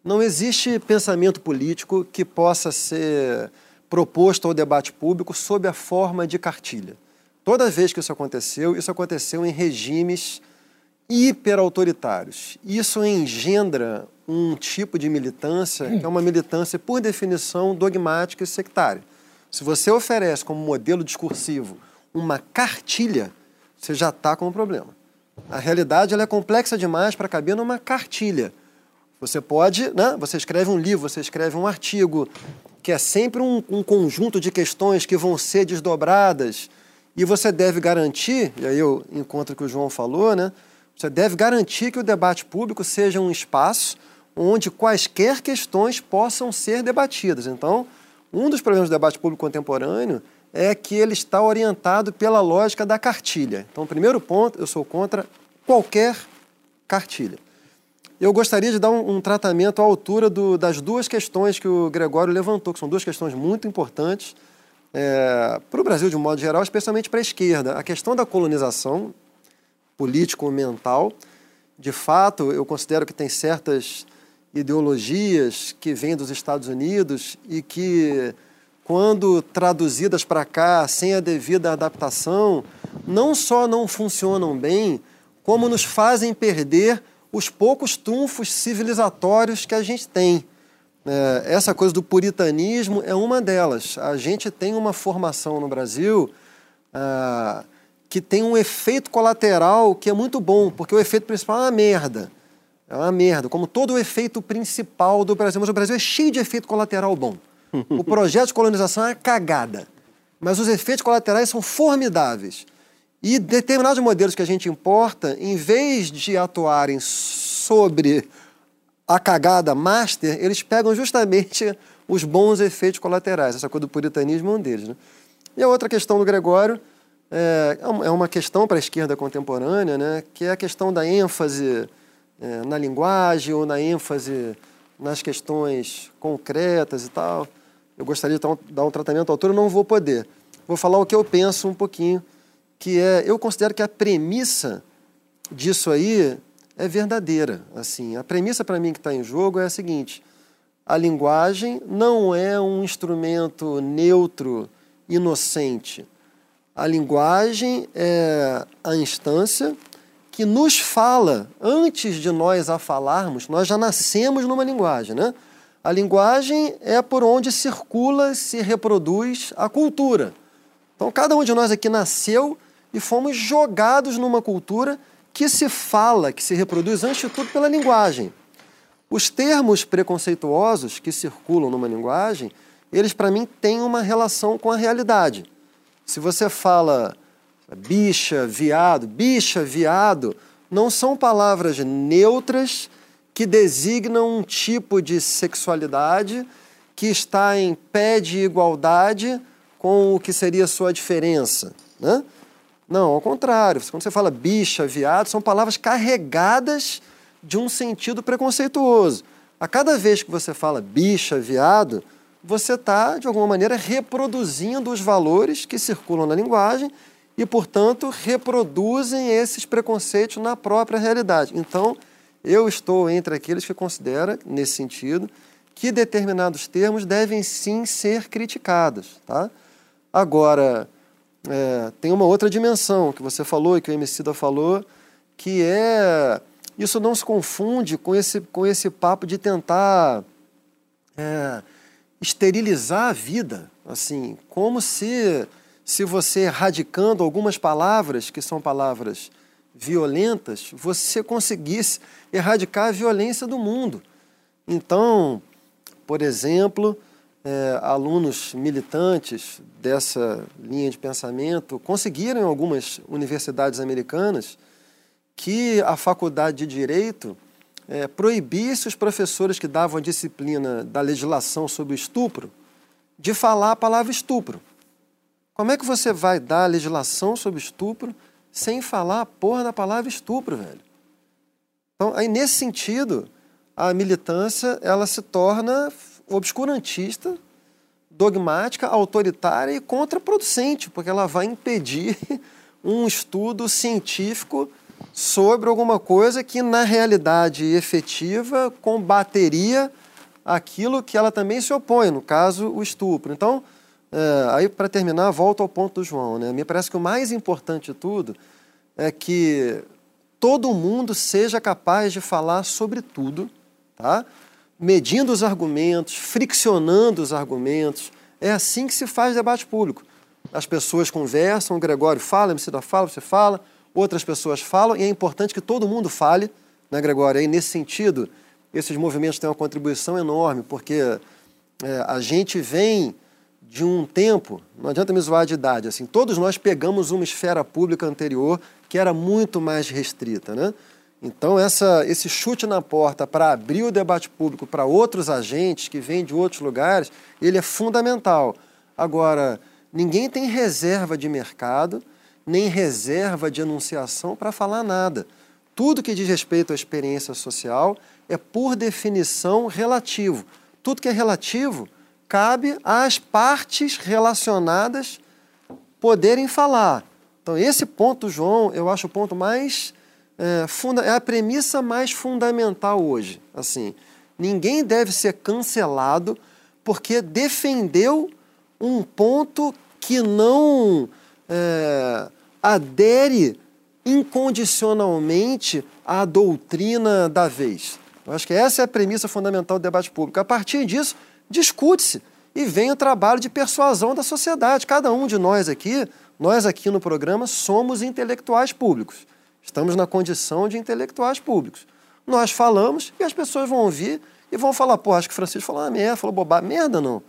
Não existe pensamento político que possa ser proposto ao debate público sob a forma de cartilha. Toda vez que isso aconteceu, isso aconteceu em regimes hiperautoritários. Isso engendra um tipo de militância que é uma militância, por definição, dogmática e sectária. Se você oferece como modelo discursivo uma cartilha, você já está com um problema. A realidade ela é complexa demais para caber numa cartilha. Você pode, né? você escreve um livro, você escreve um artigo, que é sempre um, um conjunto de questões que vão ser desdobradas, e você deve garantir, e aí eu encontro o que o João falou, né? Você deve garantir que o debate público seja um espaço onde quaisquer questões possam ser debatidas. Então, um dos problemas do debate público contemporâneo é que ele está orientado pela lógica da cartilha. Então, primeiro ponto, eu sou contra qualquer cartilha. Eu gostaria de dar um, um tratamento à altura do, das duas questões que o Gregório levantou, que são duas questões muito importantes é, para o Brasil de um modo geral, especialmente para a esquerda. A questão da colonização, político-mental. De fato, eu considero que tem certas ideologias que vêm dos Estados Unidos e que, quando traduzidas para cá sem a devida adaptação, não só não funcionam bem, como nos fazem perder os poucos trunfos civilizatórios que a gente tem. É, essa coisa do puritanismo é uma delas. A gente tem uma formação no Brasil. Ah, que tem um efeito colateral que é muito bom, porque o efeito principal é uma merda. É uma merda, como todo o efeito principal do Brasil. Mas o Brasil é cheio de efeito colateral bom. <laughs> O projeto de colonização é cagada. Mas os efeitos colaterais são formidáveis. E determinados modelos que a gente importa, em vez de atuarem sobre a cagada master, eles pegam justamente os bons efeitos colaterais. Essa coisa do puritanismo é um deles. Né? E a outra questão do Gregório é, é uma questão para a esquerda contemporânea, né, que é a questão da ênfase é, na linguagem ou na ênfase nas questões concretas e tal. Eu gostaria de dar um tratamento à altura, não vou poder. Vou falar o que eu penso um pouquinho, que é, eu considero que a premissa disso aí é verdadeira. Assim, a premissa para mim que está em jogo é a seguinte: a linguagem não é um instrumento neutro, inocente a linguagem é a instância que nos fala, antes de nós a falarmos, nós já nascemos numa linguagem, né? A linguagem é por onde circula, se reproduz a cultura. Então, cada um de nós aqui nasceu e fomos jogados numa cultura que se fala, que se reproduz, antes de tudo, pela linguagem. Os termos preconceituosos que circulam numa linguagem, eles, para mim, têm uma relação com a realidade. Se você fala bicha, viado, bicha, viado, não são palavras neutras que designam um tipo de sexualidade que está em pé de igualdade com o que seria sua diferença. Né? Não, ao contrário. Quando você fala bicha, viado, são palavras carregadas de um sentido preconceituoso. A cada vez que você fala bicha, viado, você está, de alguma maneira, reproduzindo os valores que circulam na linguagem e, portanto, reproduzem esses preconceitos na própria realidade. Então, eu estou entre aqueles que consideram, nesse sentido, que determinados termos devem sim ser criticados. Tá? Agora, é, tem uma outra dimensão que você falou e que o Emicida falou, que é. Isso não se confunde com esse, com esse papo de tentar é, esterilizar a vida, assim, como se, se você erradicando algumas palavras, que são palavras violentas, você conseguisse erradicar a violência do mundo. Então, por exemplo, é, alunos militantes dessa linha de pensamento conseguiram em algumas universidades americanas que a faculdade de direito é, proibisse os professores que davam a disciplina da legislação sobre o estupro de falar a palavra estupro. Como é que você vai dar a legislação sobre estupro sem falar a porra da palavra estupro, velho? Então, aí nesse sentido, a militância ela se torna obscurantista, dogmática, autoritária e contraproducente, porque ela vai impedir <laughs> um estudo científico sobre alguma coisa que, na realidade efetiva, combateria aquilo que ela também se opõe, no caso, o estupro. Então, é, aí para terminar, volto ao ponto do João. Né? Me parece que o mais importante de tudo é que todo mundo seja capaz de falar sobre tudo, tá? Medindo os argumentos, friccionando os argumentos. É assim que se faz debate público. As pessoas conversam, o Gregório fala, a da fala, você fala, outras pessoas falam, e é importante que todo mundo fale, né, Gregório? E nesse sentido, esses movimentos têm uma contribuição enorme, porque é, a gente vem de um tempo, não adianta me zoar de idade, assim, todos nós pegamos uma esfera pública anterior que era muito mais restrita, né? Então, essa, esse chute na porta para abrir o debate público para outros agentes que vêm de outros lugares, ele é fundamental. Agora, ninguém tem reserva de mercado, nem reserva de anunciação para falar nada. Tudo que diz respeito à experiência social é, por definição, relativo. Tudo que é relativo cabe às partes relacionadas poderem falar. Então, esse ponto, João, eu acho o ponto mais é, funda, é a premissa mais fundamental hoje. Assim, ninguém deve ser cancelado porque defendeu um ponto que não é, adere incondicionalmente à doutrina da vez. Eu acho que essa é a premissa fundamental do debate público. A partir disso, discute-se e vem o trabalho de persuasão da sociedade. Cada um de nós aqui, nós aqui no programa, somos intelectuais públicos. Estamos na condição de intelectuais públicos. Nós falamos e as pessoas vão ouvir e vão falar, pô, acho que o Francisco falou uma merda, falou bobagem. Merda não.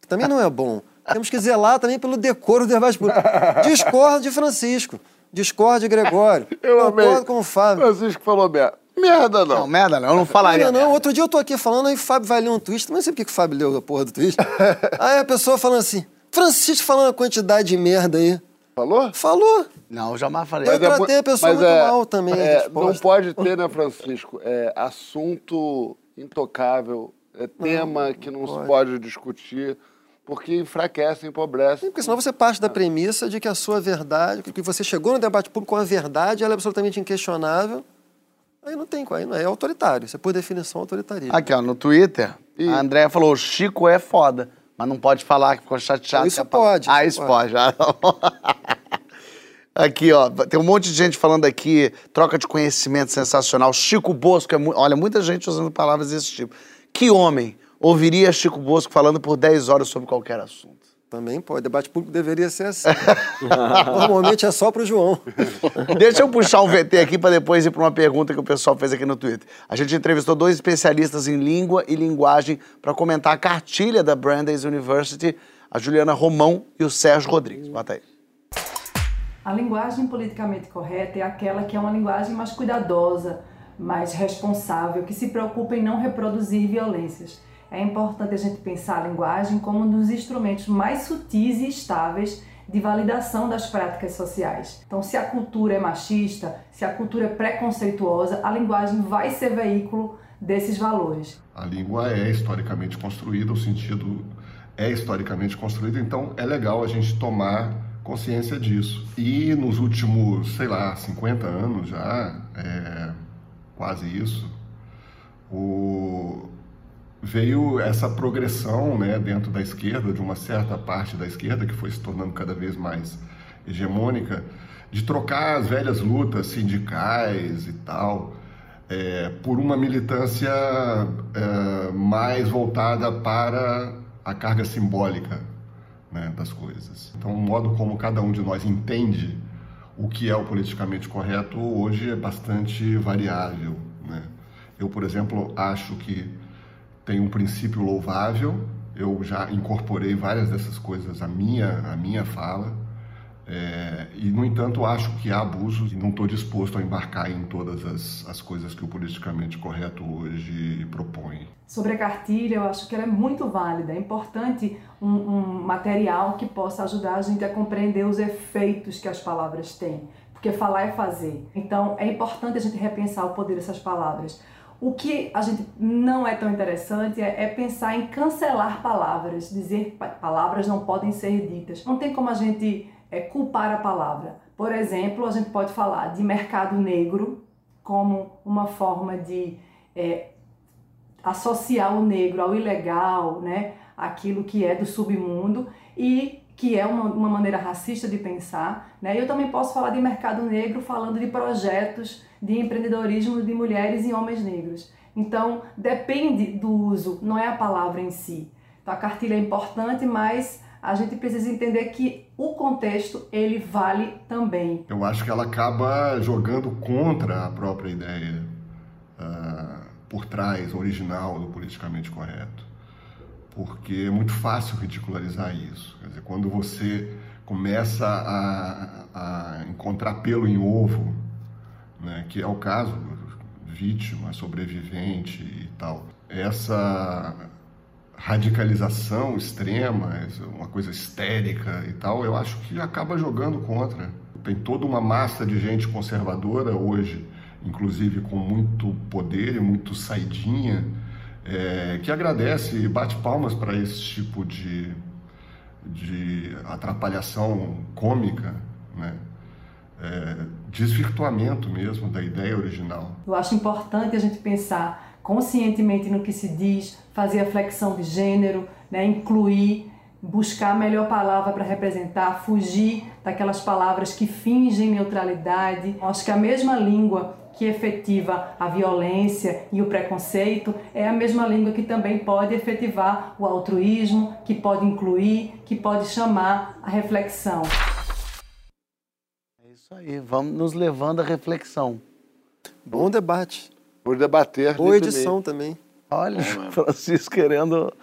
Que também não é bom. <laughs> Temos que zelar também pelo decoro do debate público. Discordo de Francisco. Discordo de Gregório. <laughs> Eu Concordo amei. com o Fábio. Francisco falou merda. Merda não. Não, merda não, eu não falaria. Não, não, outro dia eu tô aqui falando, aí o Fábio vai ler um twist, mas não sei por que que o Fábio leu a porra do twist. <laughs> aí a pessoa falando assim, Francisco falando a quantidade de merda aí. Falou? Falou. Não, eu jamais falei. Mas- Eu tratei a pessoa muito mal também, é, não pode ter, né, Francisco? É, assunto intocável, é tema que não, se pode discutir, porque enfraquece, empobrece. Porque senão você parte da premissa de que a sua verdade, que você chegou no debate público com a verdade, ela é absolutamente inquestionável. Aí não tem, aí não é, é autoritário. Isso é por definição autoritarismo. Aqui, ó, no Twitter, a Andréia falou: Chico é foda, mas não pode falar que ficou chateado. Isso é pa- pode, Ah, isso isso pode. Ah. <laughs> Aqui, ó, tem um monte de gente falando aqui, troca de conhecimento sensacional. Chico Bosco, é olha, muita gente usando palavras desse tipo. Que homem ouviria Chico Bosco falando por 10 horas sobre qualquer assunto? Também pode. Debate público deveria ser assim. <laughs> Normalmente é só pro João. Deixa eu puxar um VT aqui para depois ir para uma pergunta que o pessoal fez aqui no Twitter. A gente entrevistou dois especialistas em língua e linguagem para comentar a cartilha da Brandeis University, a Juliana Romão e o Sérgio Rodrigues. Bota aí. A linguagem politicamente correta é aquela que é uma linguagem mais cuidadosa, mais responsável, que se preocupa em não reproduzir violências. É importante a gente pensar a linguagem como um dos instrumentos mais sutis e estáveis de validação das práticas sociais. Então, se a cultura é machista, se a cultura é preconceituosa, a linguagem vai ser veículo desses valores. A língua é historicamente construída, o sentido é historicamente construído, então é legal a gente tomar consciência disso. E nos últimos, sei lá, 50 anos já, é, quase isso, o, veio essa progressão né, dentro da esquerda, de uma certa parte da esquerda, que foi se tornando cada vez mais hegemônica, de trocar as velhas lutas sindicais e tal é, por uma militância é, mais voltada para a carga simbólica né, das coisas. Então, o modo como cada um de nós entende o que é o politicamente correto hoje é bastante variável. Né? Eu, por exemplo, acho que tem um princípio louvável. Eu já incorporei várias dessas coisas à minha, à minha fala. É, e, no entanto, acho que há abusos e não estou disposto a embarcar em todas as, as coisas que o politicamente correto hoje propõe. Sobre a cartilha, eu acho que ela é muito válida. É importante um, um material que possa ajudar a gente a compreender os efeitos que as palavras têm. Porque falar é fazer. Então, é importante a gente repensar o poder dessas palavras. O que a gente não é tão interessante é, é, pensar em cancelar palavras, dizer palavras não podem ser ditas. Não tem como a gente é, culpar a palavra. Por exemplo, a gente pode falar de mercado negro como uma forma de é, associar o negro ao ilegal, né? aquilo que é do submundo e que é uma, uma maneira racista de pensar. Né? Eu também posso falar de mercado negro falando de projetos de empreendedorismo de mulheres e homens negros. Então, depende do uso, não é a palavra em si. Então, a cartilha é importante, mas a gente precisa entender que o contexto ele vale também. Eu acho que ela acaba jogando contra a própria ideia uh, por trás, original do politicamente correto. Porque é muito fácil ridicularizar isso. Quer dizer, quando você começa a, a encontrar pelo em ovo né, que é o caso, vítima, sobrevivente e tal. Essa radicalização extrema, uma coisa histérica e tal, eu acho que acaba jogando contra. Tem toda uma massa de gente conservadora hoje, inclusive com muito poder e muito saidinha, é, que agradece e bate palmas para esse tipo de, de atrapalhação cômica, né? é, desvirtuamento mesmo da ideia original. Eu acho importante a gente pensar conscientemente no que se diz, fazer a flexão de gênero, né, incluir, buscar a melhor palavra para representar, fugir daquelas palavras que fingem neutralidade. Acho que a mesma língua que efetiva a violência e o preconceito é a mesma língua que também pode efetivar o altruísmo, que pode incluir, que pode chamar a reflexão. Isso aí, vamos nos levando à reflexão. Bom debate. Por debater. Boa edição também. Olha, Francisco querendo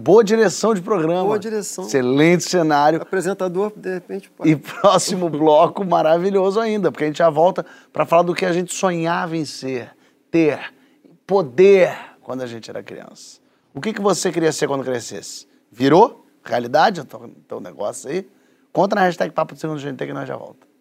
boa direção de programa. Boa direção. Excelente cenário. Apresentador, de repente. Pode... E próximo bloco maravilhoso ainda, porque a gente já volta para falar do que a gente sonhava em ser, ter, poder quando a gente era criança. O que, que você queria ser quando crescesse? Virou? Realidade? Então, então negócio aí. Conta na hashtag Papo do Segundo GNT que nós já volta.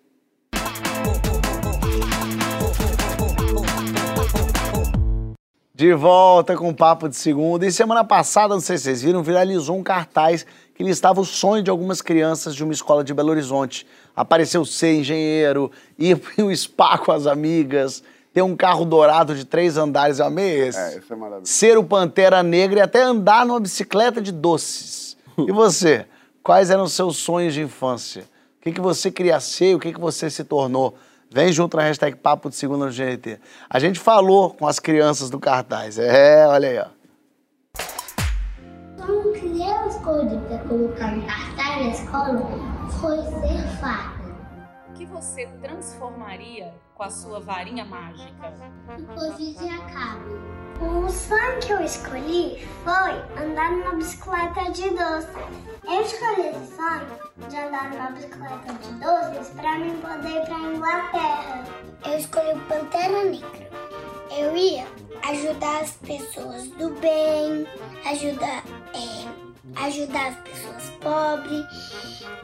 De volta com o Papo de Segunda. E semana passada, não sei se vocês viram, viralizou um cartaz que listava o sonho de algumas crianças de uma escola de Belo Horizonte. Apareceu ser engenheiro, ir <laughs> para o spa com as amigas, ter um carro dourado de três andares. Eu amei esse. É, isso é maravilhoso. Ser o Pantera Negra e até andar numa bicicleta de doces. E <laughs> você? Quais eram os seus sonhos de infância? O que, que você queria ser e o que, que você se tornou? Vem junto na hashtag Papo de Segunda no GNT. A gente falou com as crianças do cartaz. É, olha aí, ó. Para colocar no cartaz na escola foi ser fada. O que você transformaria com a sua varinha mágica? Inclusive a cabra. O sonho que eu escolhi foi andar numa bicicleta de doce. Eu escolhi esse sonho de andar numa bicicleta de doces para mim poder ir para Inglaterra. Eu escolhi o Pantera Negra. Eu ia ajudar as pessoas do bem, ajudar, é, ajudar as pessoas pobres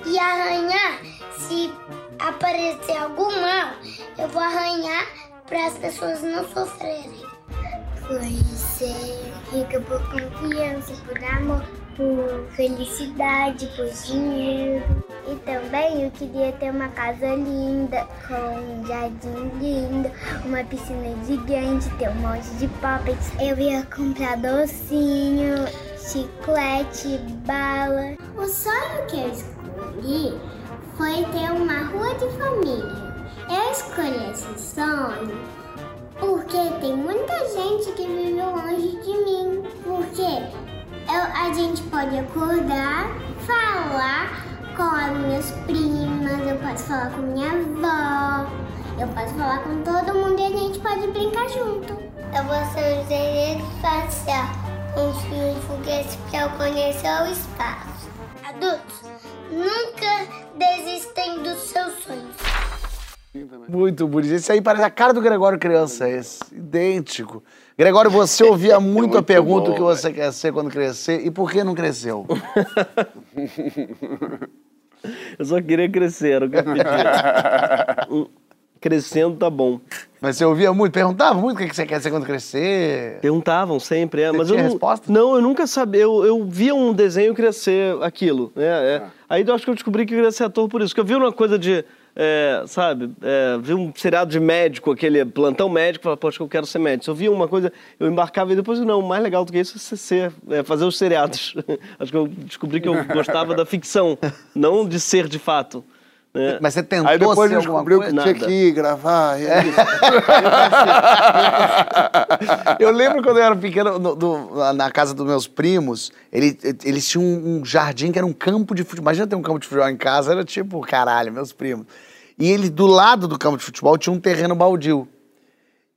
e arranhar. Se aparecer algum mal, eu vou arranhar para as pessoas não sofrerem. Por ser rica por confiança, por amor, por felicidade, por dinheiro. E também eu queria ter uma casa linda, com um jardim lindo, uma piscina gigante, ter um monte de poppets. Eu ia comprar docinho, chiclete, bala. O sonho que eu escolhi foi ter uma rua de família. Eu escolhi esse sonho porque tem muita gente que vive longe de mim. Porque eu, a gente pode acordar, falar com as minhas primas, eu posso falar com minha avó, eu posso falar com todo mundo e a gente pode brincar junto. Eu vou ser um engenheiro espacial, construir um foguete para eu conhecer o espaço. Adultos, nunca desistem dos seus sonhos. Muito bonito. Esse aí parece a cara do Gregório criança, esse. Idêntico. Gregório, você ouvia <laughs> muito, a muito pergunta bom, o que você quer ser quando crescer e por que não cresceu? Eu só queria crescer, era o que eu <laughs> Crescendo tá bom. Mas você ouvia muito, perguntava muito o que você quer ser quando crescer. Perguntavam sempre, é, Você mas tinha eu não, resposta? não, eu nunca sabia. Eu, eu via um desenho e ser aquilo. Né? é. Aí eu acho que eu descobri que eu queria ser ator por isso. Porque eu vi uma coisa de, é, sabe, é, vi um seriado de médico, aquele plantão médico, falava, poxa, eu quero ser médico. Se eu via uma coisa, eu embarcava e depois, não, mais legal do que isso é ser, é, fazer os seriados. <laughs> acho que eu descobri que eu gostava da ficção, não de ser de fato. Né? Mas você tentou Aí depois ser descobriu que tinha que ir gravar. é. <laughs> Eu lembro quando eu era pequeno, no- do- na casa dos meus primos, ele- eles tinham um, um jardim que era um campo de futebol. Imagina ter um campo de futebol em casa, era tipo, caralho, meus primos. E ele, do lado do campo de futebol, tinha um terreno baldio.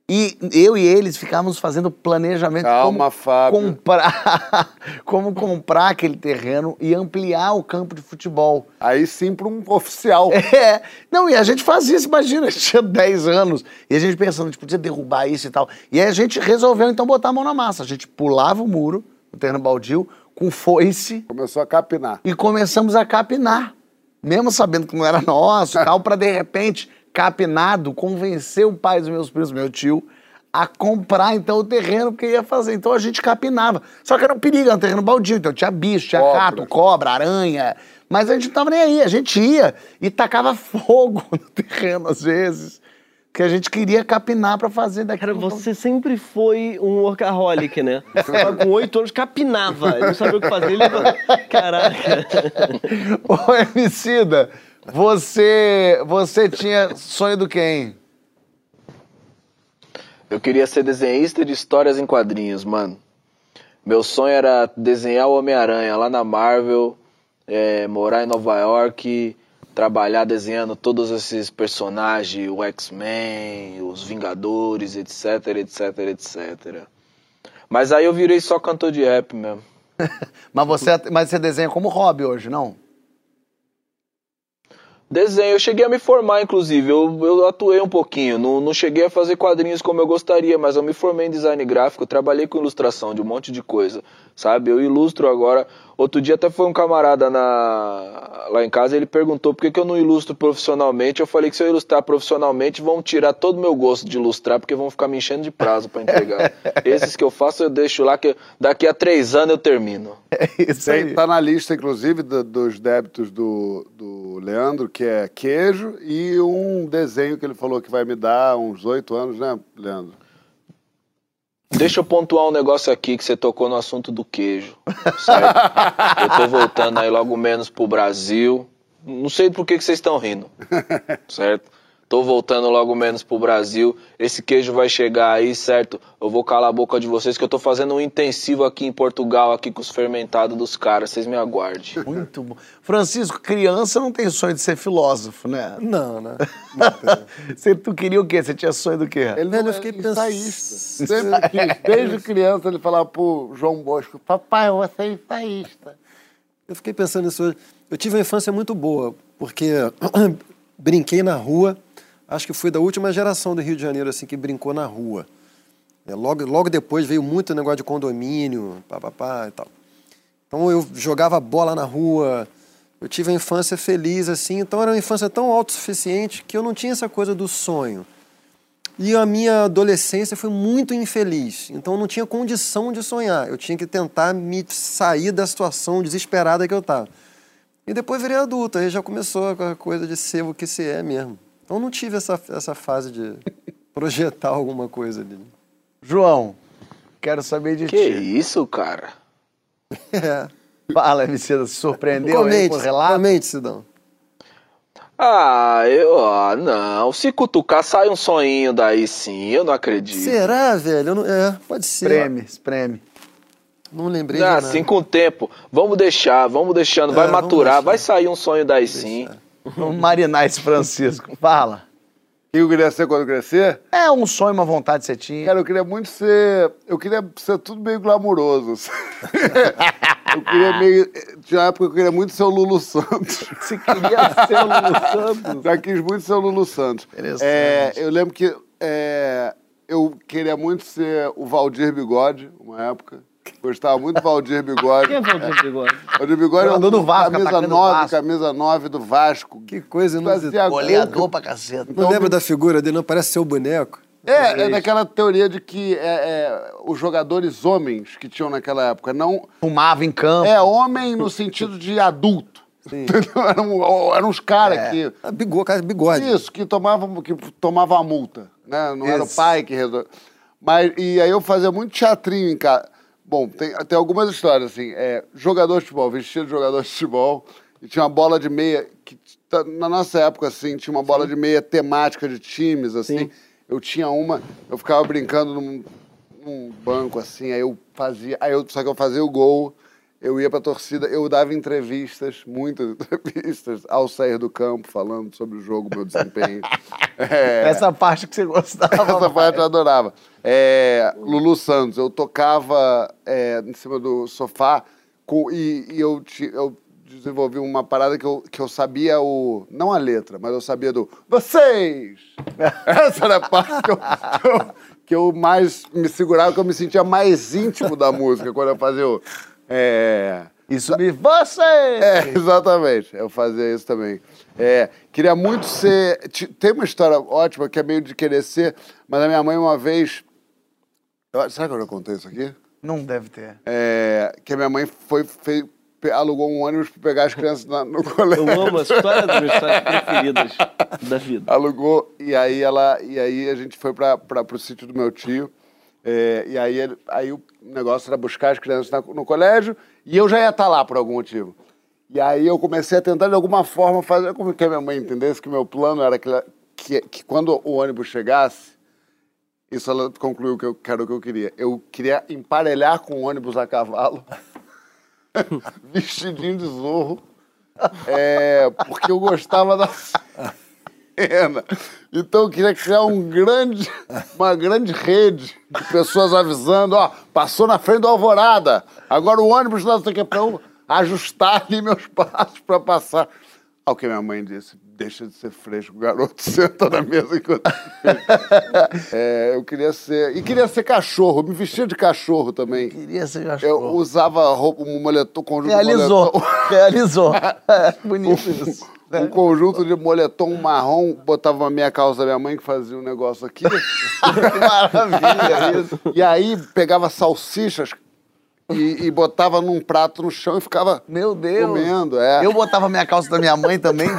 E eu e eles ficávamos fazendo planejamento Calma, como Fábio. comprar, <laughs> como comprar aquele terreno e ampliar o campo de futebol. Aí sim para um oficial. <laughs> É, não, e a gente fazia isso, imagina, a <laughs> gente tinha 10 anos, e a gente pensando, a gente podia derrubar isso e tal. E aí a gente resolveu então botar a mão na massa. A gente pulava o muro, o terreno baldio, com foice, Começou a capinar. e começamos a capinar. Mesmo sabendo que não era nosso e tal, pra de repente, capinado, convencer o pai dos meus primos, meu tio, a comprar então o terreno porque ia fazer. Então a gente capinava. Só que era um perigo, era um terreno baldio, então tinha bicho, tinha Cobra. rato, cobra, aranha. Mas a gente não tava nem aí, a gente ia e tacava <laughs> fogo no terreno às vezes. Que a gente queria capinar pra fazer daqui. Cara, você sempre foi um workaholic, né? <laughs> Você tava com oito anos, capinava. Ele não sabia o que fazer. Ele... <laughs> Caraca. Ô, Emicida, você, você tinha sonho do quem? Eu queria ser desenhista de histórias em quadrinhos, mano. Meu sonho era desenhar o Homem-Aranha lá na Marvel, é, morar em Nova York, trabalhar desenhando todos esses personagens, o X-Men, os Vingadores, etc, etc, etc. Mas aí eu virei só cantor de rap mesmo. <laughs> Mas você, mas você desenha como hobby hoje, não? Desenho, eu cheguei a me formar, inclusive. Eu, eu atuei um pouquinho. Não, não cheguei a fazer quadrinhos como eu gostaria, mas eu me formei em design gráfico. Trabalhei com ilustração de um monte de coisa, sabe? Eu ilustro agora. Outro dia até foi um camarada na, lá em casa. Ele perguntou por que, que eu não ilustro profissionalmente. Eu falei que se eu ilustrar profissionalmente, vão tirar todo o meu gosto de ilustrar, porque vão ficar me enchendo de prazo para entregar. <laughs> Esses que eu faço, eu deixo lá, que daqui a três anos eu termino. Isso Tem, tá na lista, inclusive, do- dos débitos do, do Leandro, que é queijo e um desenho que ele falou que vai me dar uns oito anos, né, Leandro? Deixa eu pontuar um negócio aqui que você tocou no assunto do queijo, certo? eu tô voltando aí logo menos pro Brasil. Não sei por que, que vocês estão rindo, certo? Tô voltando logo menos pro Brasil. Esse queijo vai chegar aí, certo? Eu vou calar a boca de vocês que eu tô fazendo um intensivo aqui em Portugal, aqui com os fermentados dos caras. Vocês me aguardem. Muito bom. Francisco, criança não tem sonho de ser filósofo, né? Não, né? <laughs> Você, tu queria o quê? Você tinha sonho do quê? Ele não eu fiquei é pensando- ensaísta. Sempre quis. Desde criança ele falava pro João Bosco, papai, você é ensaísta. Eu fiquei pensando nisso hoje. Eu tive uma infância muito boa, porque <clears throat> brinquei na rua. Acho que fui da última geração do Rio de Janeiro assim que brincou na rua. É, logo, logo depois veio muito negócio de condomínio, papapá e tal. Então eu jogava bola na rua, eu tive uma infância feliz assim, então era uma infância tão autossuficiente que eu não tinha essa coisa do sonho. E a minha adolescência foi muito infeliz, então eu não tinha condição de sonhar, eu tinha que tentar me sair da situação desesperada que eu estava. E depois virei adulto, aí já começou a coisa de ser o que se é mesmo. Então não tive essa, essa fase de <laughs> projetar alguma coisa ali. João, quero saber de Que ti. isso, cara? <laughs> É. Fala, MC, se surpreendeu aí Comente, com o relato? comente, Sidão. Ah, eu. Ah, não. Se cutucar, sai um sonhinho daí sim. Eu não acredito. Será, velho? Eu não- é, pode ser. Espreme, espreme. Não lembrei Ah, de nada. assim com o tempo. Vamos deixar, vamos deixando. Vai É, vamos maturar, deixar. vai sair um sonho daí sim. Vamos marinar esse Francisco. Fala. O que eu queria ser quando crescer? É um sonho, uma vontade que você tinha. Cara, eu queria muito ser. Eu queria ser tudo meio glamuroso. assim. eu queria meio. Tinha uma época que eu queria muito ser o Lulu Santos. Você queria ser o Lulu Santos? Já quis muito ser o Lulu Santos. Interessante. É, eu lembro que é, eu queria muito ser o Valdir Bigode, uma época. Gostava muito do Valdir Bigode. Quem é Valdir Bigode? Valdir Bigode é Jogador do um Vasco, camisa atacante do 9, Vasco. camisa 9 do Vasco. Que coisa, não, Fazia gol. Goleador pra caceta. não lembro da figura dele, não parece seu boneco. É, é daquela teoria de que é, é, os jogadores homens que tinham naquela época não. Fumava em campo. É, homem no sentido de adulto. <laughs> Eram, eram uns caras É. que. Ah, bigode, bigode. Isso, que tomavam, que tomavam a multa. Né? Não era o pai que resolveu. Mas, e aí eu fazia muito teatrinho em casa. Bom, tem, tem algumas histórias, assim. É, jogador de futebol, vestido de jogador de futebol, e tinha uma bola de meia, que na nossa época, assim, tinha uma bola de meia temática de times, assim. Eu tinha uma, eu ficava brincando num, num banco, assim, aí eu fazia, aí eu, só que eu fazia o gol, eu ia pra torcida, eu dava entrevistas, muitas entrevistas, ao sair do campo, falando sobre o jogo, meu desempenho. <laughs> É, Essa parte que você gostava. essa mais. parte eu adorava. É, Lulu Santos, eu tocava é, em cima do sofá com- e, e eu, ti- eu desenvolvi uma parada que eu, que eu sabia o. Não a letra, mas eu sabia do. Vocês! <laughs> Essa era a parte que eu, que eu, que eu mais me segurava, que eu me sentia mais íntimo da música quando eu fazia o. É, Isso me... Você! é, <laughs> exatamente. Eu fazia isso também. É, queria muito ser. Tem uma história ótima que é meio de querer ser, mas a minha mãe uma vez. Será que eu já contei isso aqui? Não deve ter. É, que a minha mãe foi, fez- alugou um ônibus para pegar as crianças na- no <laughs> colégio. Eu amo essa história das minhas histórias preferidas da vida. alugou e aí ela e aí a gente foi para o sítio do meu tio é, e aí aí o negócio era buscar as crianças na- no colégio e eu já ia estar lá por algum motivo. E aí eu comecei a tentar de alguma forma fazer com que a minha mãe entendesse que meu plano era que, que, que quando o ônibus chegasse isso ela concluiu que eu que era o que eu queria. Eu queria emparelhar com o ônibus a cavalo <laughs> vestidinho de zorro é, porque eu gostava da cena. Então eu queria criar um grande, uma grande rede de pessoas avisando, ó, passou na frente do Alvorada, agora o ônibus lá, que, pra eu ajustar ali meus passos para passar. Ao que minha mãe disse, deixa de ser fresco, garoto, <laughs> senta na mesa enquanto... é, eu queria ser... E queria ser cachorro, me vestia de cachorro também. Queria ser Eu cachorro. usava roupa, um moletom, conjunto Realizou. moletom. Realizou. <laughs> <laughs> Bonito isso. Um conjunto de moletom marrom, botava uma meia calça da minha mãe que fazia um negócio aqui. <laughs> Que maravilha isso. e aí pegava salsichas e, e botava num prato no chão e ficava Meu Deus. comendo. É. Eu botava minha calça da minha mãe também. <laughs>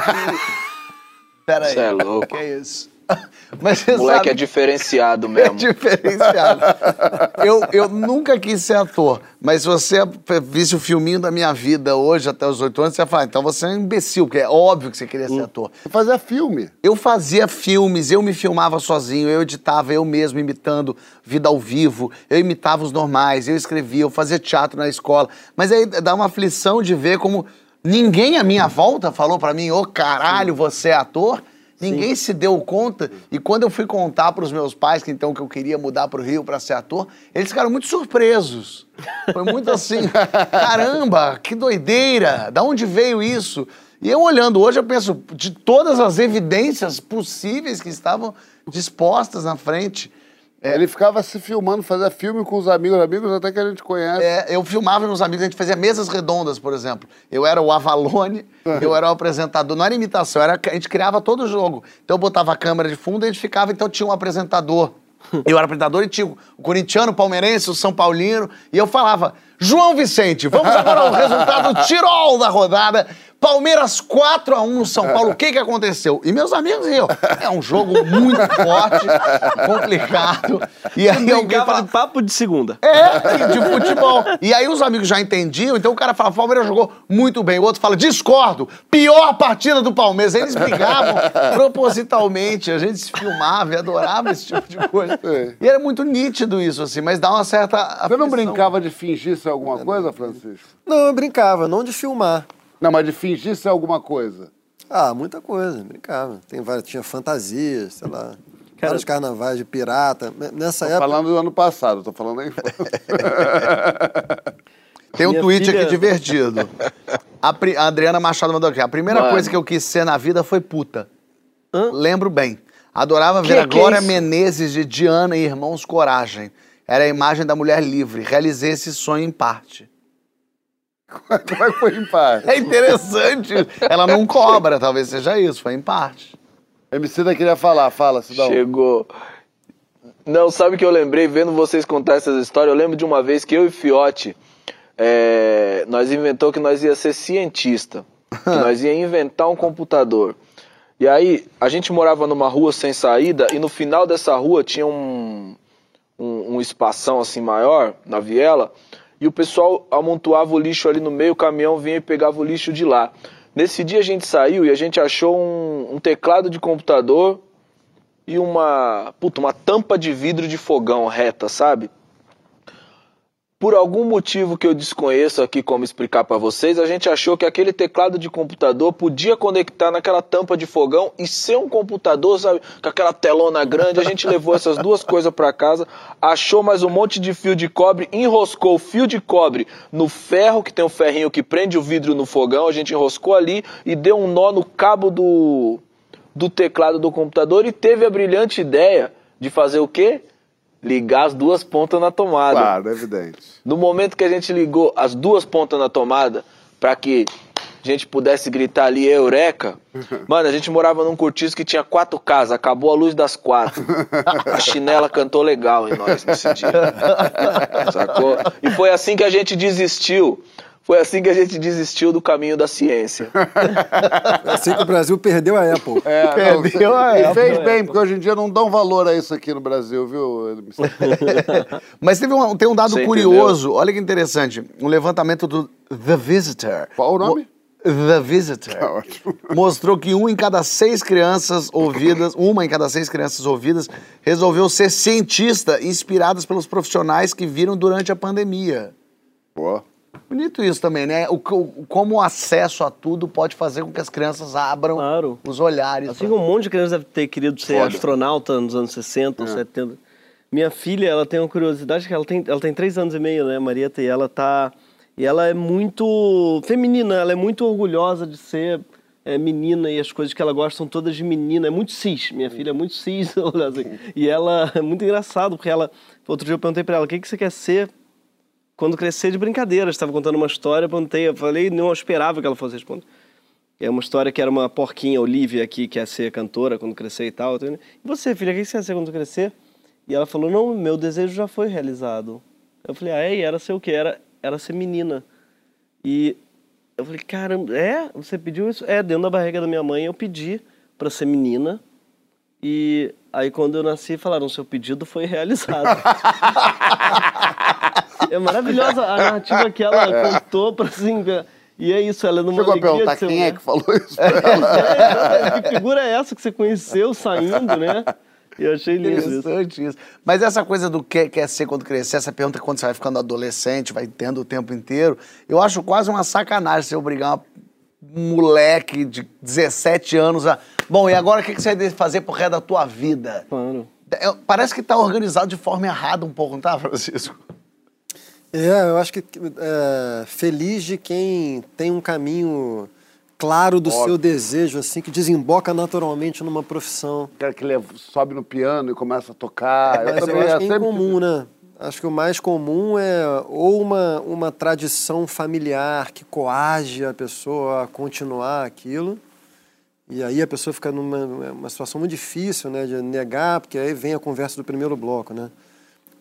Que... Pera aí. Cê é louco. Que é isso? <laughs> Mas você O moleque sabe... é diferenciado <laughs> É mesmo. diferenciado. <laughs> eu, eu nunca quis ser ator, mas se você visse o filminho da minha vida hoje, até os oito anos, você ia falar, então você é um imbecil, porque é óbvio que você queria ser ator. Eu fazia filme. Eu fazia filmes, eu me filmava sozinho, eu editava eu mesmo imitando vida ao vivo, eu imitava os normais, eu escrevia, eu fazia teatro na escola. Mas aí dá uma aflição de ver como ninguém à minha volta falou pra mim, ô caralho, você é ator. Ninguém se deu conta. E quando eu fui contar pros meus pais que então que eu queria mudar pro Rio pra ser ator, eles ficaram muito surpresos. Foi muito assim, <laughs> caramba, que doideira, da onde veio isso? E eu olhando hoje, eu penso, de todas as evidências possíveis que estavam dispostas na frente, Ele ficava se filmando, fazia filme com os amigos, amigos até que a gente conhece. É, eu filmava nos amigos, a gente fazia mesas redondas, por exemplo. Eu era o Avalone, eu era o apresentador. Não era imitação, era, a gente criava todo o jogo. Então eu botava a câmera de fundo e a gente ficava, então tinha um apresentador. <laughs> Eu era apresentador e tinha o corintiano, o palmeirense, o São Paulino. E eu falava, João Vicente, vamos agora ao resultado Tirol da rodada. Palmeiras 4 a 1 no São Paulo. O que que aconteceu? E meus amigos riam. É um jogo muito <laughs> forte, complicado. E aí alguém Brincava fala, de papo de segunda. é, de futebol. E aí os amigos já entendiam, então o cara fala, Palmeiras jogou muito bem. O outro fala, discordo, pior partida do Palmeiras. Eles brigavam <laughs> propositalmente, a gente se filmava e adorava esse tipo de coisa. É. E era muito nítido isso, assim, mas dá uma certa... Você não aflição. brincava de fingir ser alguma coisa, Francisco? Não, eu brincava, não de filmar. Não, mas de fingir ser alguma coisa. Ah, muita coisa, brincava. Tem várias, tinha fantasias, sei lá. vários carnavais de pirata. Nessa Tô época. falando do ano passado, tô falando da infância. <laughs> Tem um Minha tweet filha- aqui divertido. A, pri- a Adriana Machado mandou aqui. A primeira Mano. coisa que eu quis ser na vida foi puta. Lembro bem. Adorava Que ver a é Glória isso? Menezes de Diana e Irmãos Coragem. Era a imagem da mulher livre. Realizei esse sonho em parte. Como é que foi em paz? É interessante. Ela não cobra, talvez seja isso. Foi em parte. MC da queria falar, fala, Sidão. Chegou. Não, sabe o que eu lembrei vendo vocês contar essas histórias? Eu lembro de uma vez que eu e Fiote, é, nós inventou que nós ia ser cientista. Que nós ia inventar um computador. E aí, a gente morava numa rua sem saída e no final dessa rua tinha um, um, um espação assim maior, na viela, e o pessoal amontoava o lixo ali no meio, o caminhão vinha e pegava o lixo de lá. Nesse dia a gente saiu e a gente achou um, um teclado de computador e uma, puta, uma tampa de vidro de fogão reta, sabe? Por algum motivo que eu desconheço aqui como explicar pra vocês, a gente achou que aquele teclado de computador podia conectar naquela tampa de fogão e ser um computador, sabe? Com aquela telona grande. A gente levou essas duas coisas pra casa, achou mais um monte de fio de cobre, enroscou o fio de cobre no ferro, que tem um ferrinho que prende o vidro no fogão, a gente enroscou ali e deu um nó no cabo do, do teclado do computador e teve a brilhante ideia de fazer o quê? Ligar as duas pontas na tomada. Claro, é evidente. No momento que a gente ligou as duas pontas na tomada, para que a gente pudesse gritar ali, Eureka, <laughs> mano, a gente morava num cortiço que tinha quatro casas, acabou a luz das quatro. A chinela cantou legal em nós nesse dia. <laughs> Sacou? E foi assim que a gente desistiu. Foi assim que a gente desistiu do caminho da ciência. Assim que o Brasil perdeu a Apple. É, não, Perdeu a e época. fez bem, porque hoje em dia não dão valor a isso aqui no Brasil, viu? <laughs> Mas teve um, tem um dado Você curioso. Olha que interessante. Um levantamento do The Visitor. Qual o nome? The Visitor. Tá ótimo. mostrou que um em cada seis crianças ouvidas, uma em cada seis crianças ouvidas, resolveu ser cientista, inspiradas pelos profissionais que viram durante a pandemia. Pô. Bonito isso também, né? O, o- como o acesso a tudo pode fazer com que as crianças abram Claro. os olhares. Assim como um monte de criança deve ter querido ser Foda. astronauta nos anos 60 ou 70. Minha filha, ela tem uma curiosidade que ela tem, ela tem três anos e meio, né, Marieta? E ela tá... E ela é muito feminina, ela é muito orgulhosa de ser é, menina e as coisas que ela gosta são todas de menina. É muito cis. Minha filha é muito cis. <laughs> assim. E ela é muito engraçado, porque ela... Outro dia eu perguntei pra ela, o que, que você quer ser quando crescer de brincadeira? Estava contando uma história, perguntei, eu falei, não esperava que ela fosse responder. É uma história que era uma porquinha, Olivia, aqui, que ia ser cantora quando crescer e tal. E você, filha, o que você quer ser quando crescer? E ela falou, não, meu desejo já foi realizado. Eu falei, ah, é? Era ser o quê? Era, era ser menina. E eu falei, caramba, é? Você pediu isso? É, dentro da barriga da minha mãe eu pedi pra ser menina. E aí quando eu nasci, falaram, seu pedido foi realizado. <laughs> é maravilhosa a narrativa que ela contou pra assim... E é isso, ela numa Chegou a alegria de perguntar quem é mulher. que falou <laughs> isso pra ela. <laughs> É, que figura é essa que você conheceu saindo, né? Eu achei lindo isso. Interessante isso. Mas essa coisa do que quer ser quando crescer, essa pergunta quando você vai ficando adolescente, vai tendo o tempo inteiro, eu acho quase uma sacanagem você obrigar um moleque de 17 anos a. Bom, e agora o que que você vai fazer pro resto da tua vida? Claro. É, Parece que tá organizado de forma errada um pouco, não tá, Francisco? É, eu acho que é, feliz de quem tem um caminho claro do Óbvio. seu desejo, assim, que desemboca naturalmente numa profissão. Quero que ele sobe no piano e começa a tocar. Mas eu também acho é que é sempre- incomum, né? Acho que o mais comum é ou uma, uma tradição familiar que coage a pessoa a continuar aquilo, e aí a pessoa fica numa uma situação muito difícil, né, de negar, porque aí vem a conversa do primeiro bloco, né?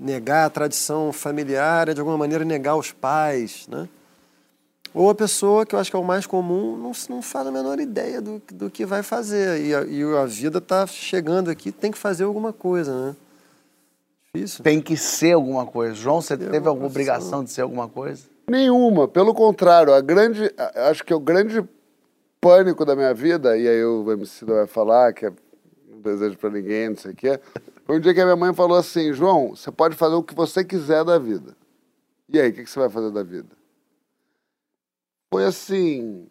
Negar a tradição familiar é de alguma maneira negar os pais, né? Ou a pessoa, que eu acho que é o mais comum, não, não faz a menor ideia do, do que vai fazer. E a, e a vida está chegando aqui, tem que fazer alguma coisa, né? Difícil. Tem que ser alguma coisa. João, você Tem teve alguma obrigação de ser alguma coisa? Nenhuma, pelo contrário, a grande, acho que o grande pânico da minha vida, e aí o MC vai falar, que é um desejo pra ninguém, não sei o quê, foi um dia que a minha mãe falou assim, João, você pode fazer o que você quiser da vida. E aí, o que, que você vai fazer da vida? Foi assim,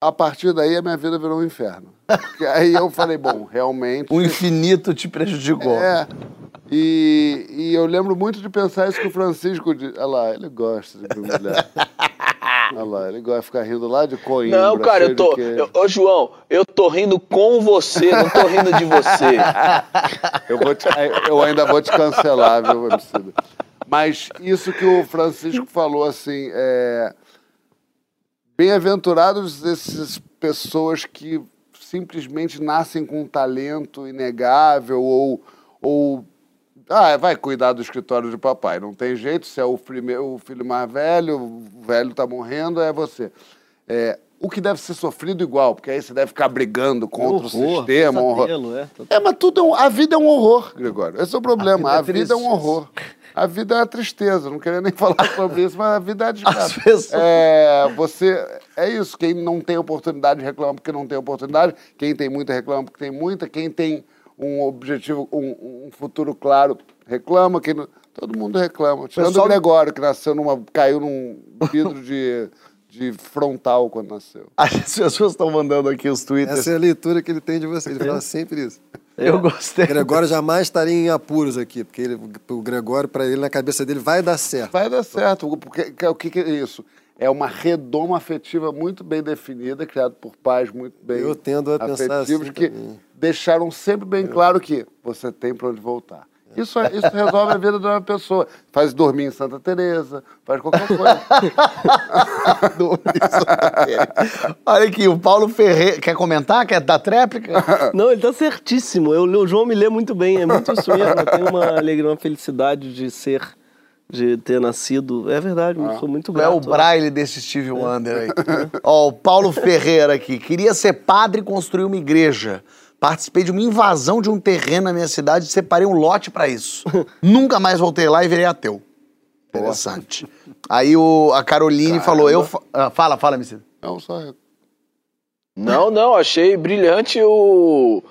a partir daí a minha vida virou um inferno. Porque aí eu falei, bom, realmente... O infinito te prejudicou. É. E, e eu lembro muito de pensar isso que o Francisco. Olha lá, ele gosta de me <laughs> Olha lá, ele gosta de ficar rindo lá de Coimbra. Não, cara, eu tô. eu- Ô, João, eu tô rindo com você, não tô rindo de você. <laughs> Eu, vou te- eu ainda vou te cancelar, viu, Emicida? Mas isso que o Francisco falou, assim, é... Bem-aventurados essas pessoas que simplesmente nascem com um talento inegável ou... ou ah, vai cuidar do escritório de papai. Não tem jeito, se é o, primeiro, o filho mais velho, o velho tá morrendo, é você. É, o que deve ser sofrido igual, porque aí você deve ficar brigando contra o Horror, sistema. um horror. pesadelo, é. É, mas tudo é um, a vida é um horror, Gregório. Esse é o problema. A A vida é vida, é um horror. A vida é uma tristeza. Não queria nem <laughs> falar sobre isso, mas a vida é desgraça. As pessoas- É, você, é isso. Quem não tem oportunidade reclama porque não tem oportunidade. Quem tem muita reclama porque tem muita. Quem tem um objetivo, um, um futuro claro, reclama. Quem não- todo mundo reclama. Tirando Pessoal- o Gregório, que nasceu numa. caiu num vidro de, de frontal quando nasceu. <laughs> As pessoas estão mandando aqui os tweets. Essa é a leitura que ele tem de você. Ele fala <laughs> sempre isso. Eu gostei. O Gregório jamais estaria em apuros aqui, porque ele- o Gregório, para ele, na cabeça dele, vai dar certo. Vai dar certo. Porque, que- o que, que é isso? É uma redoma afetiva muito bem definida, criada por pais muito bem Eu tendo a pensar afetivos, assim que também. Deixaram sempre bem claro que você tem para onde voltar. Isso, é- isso resolve a vida de uma pessoa. Faz dormir em Santa Teresa, faz qualquer coisa. <laughs> Olha aqui, o Paulo Ferreira. Quer comentar? Quer dar tréplica? <laughs> Não, ele tá certíssimo. Eu, o João me lê muito bem, é muito isso mesmo. Eu tenho uma alegria, uma felicidade de ser, de ter nascido. É verdade, eu sou muito Tu é o grato. braille desse Steve Wonder aí. Ó, o Paulo Ferreira aqui. Queria ser padre e construir uma igreja. Participei de uma invasão de um terreno na minha cidade e separei um lote pra isso. <laughs> Nunca mais voltei lá e virei ateu. Interessante. Aí o, a Caroline falou, eu... fa- ah, fala, fala, Messias. Não, só Não, não, achei brilhante o,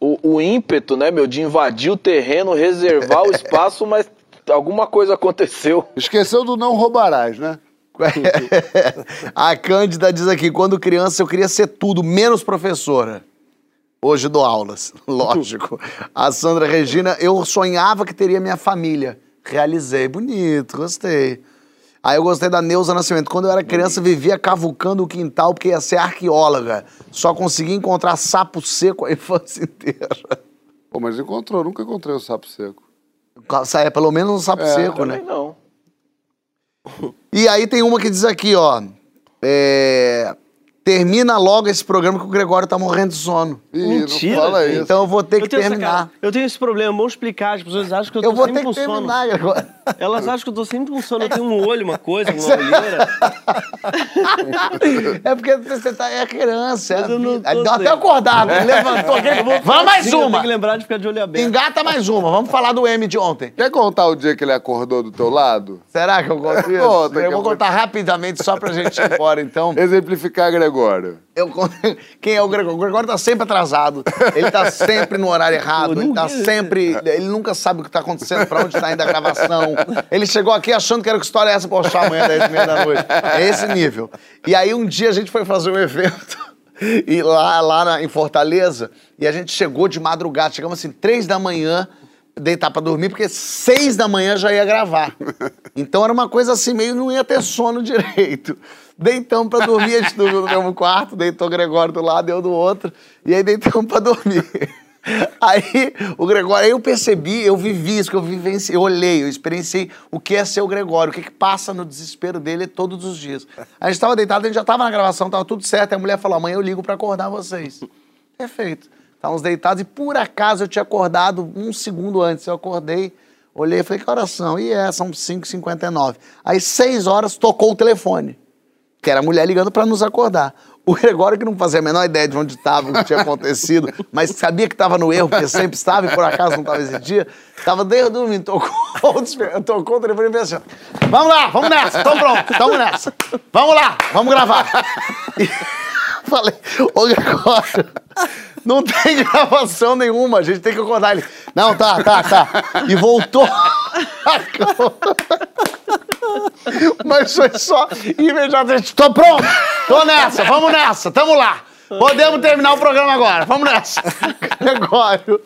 o, o ímpeto, né, meu, de invadir o terreno, reservar o <laughs> espaço, mas alguma coisa aconteceu. Esqueceu do não roubarás, né? <laughs> a Cândida diz aqui, quando criança eu queria ser tudo, menos professora. Hoje dou aulas, <laughs> lógico. A Sandra Regina, eu sonhava que teria minha família. Realizei, bonito, gostei. Aí eu gostei da Neuza Nascimento. Quando eu era criança, vivia cavucando o quintal porque ia ser arqueóloga. Só consegui encontrar sapo seco a infância inteira. Pô, mas encontrou, nunca encontrei o sapo seco. É, pelo menos um sapo É, seco, né? Não. E aí tem uma que diz aqui, ó. é, termina logo esse programa que o Gregório tá morrendo de sono. Ih, Mentira, não fala isso. Então eu vou ter que tenho essa terminar. cara- eu tenho esse problema, vamos explicar. As pessoas acham que eu tô Eu vou sempre ter que com sono. terminar, Gregório. Elas acham que eu tô sempre com sono. Eu tenho um olho, uma coisa, uma olheira. É porque você tá, é criança. É Mas eu não. Aí tô deu até certo. acordado, levantou aqui. Vamos mais Sim, eu uma. Tem que lembrar de ficar de olho aberto. Engata mais uma. Vamos falar do M de ontem. Quer contar o dia que ele acordou do teu lado? Será que eu conto <laughs> isso? Conta, que eu eu vou vou- contar rapidamente só pra gente ir embora, então. Exemplificar Gregório. Eu conto- <laughs> Quem é o Gregório? O Gregório tá sempre atrasado. Ele tá sempre no horário <laughs> errado. Ele tá sempre. Ele nunca sabe o que tá acontecendo, pra onde tá indo a gravação. Ele chegou aqui achando que era que história é essa pra achar amanhã, 10 e meia da noite. É esse nível. E aí um dia a gente foi fazer um evento. <laughs> E lá, lá na- em Fortaleza, e a gente chegou de madrugada, chegamos assim, três da manhã, deitar pra dormir, porque seis da manhã já ia gravar. Então era uma coisa assim, meio não ia ter sono direito. Deitamos pra dormir, a gente dormiu no mesmo quarto, deitou o Gregório do lado, eu do outro, e aí deitamos pra dormir. <laughs> Aí o Gregório, aí eu percebi, eu vivi isso, que eu vivenciei, eu olhei, eu experienciei o que é ser o Gregório, o que, que passa no desespero dele todos os dias. A gente tava deitado, a gente já tava na gravação, tava tudo certo, a mulher falou, amanhã eu ligo pra acordar vocês. Perfeito. Estávamos deitados e por acaso eu tinha acordado um segundo antes, eu acordei, olhei e falei, que horas são? E é, são 5h59. Aí seis horas tocou o telefone, que era a mulher ligando pra nos acordar. O Gregório, que não fazia a menor ideia de onde estava, o que tinha acontecido, <laughs> mas sabia que estava no erro, porque sempre estava e por acaso não estava esse dia, estava desde tocou, <laughs> o despe- tocou o telefone e fez assim: Vamos lá, vamos nessa, estamos prontos, estamos nessa. Vamos lá, vamos gravar. E <laughs> falei, ô Gregório, não tem gravação nenhuma, a gente tem que acordar ele. Não, tá, tá, tá. E voltou. Mas foi só imediatamente. Tô pronto! Tô nessa, vamos nessa, tamo lá! Podemos terminar o programa agora, vamos nessa! <laughs> Gregório,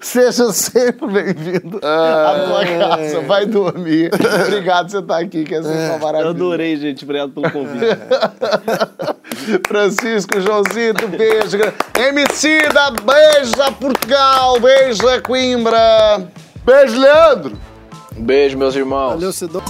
seja sempre bem-vindo à tua casa, vai dormir. Obrigado por você estar aqui, que é sempre uma Eu maravilha. adorei, gente. Obrigado pelo convite. <laughs> Francisco, Joãozito, beijo. MC da Beija Portugal, beija Coimbra. Beijo, Leandro! Beijo, meus irmãos. Valeu, Sidão.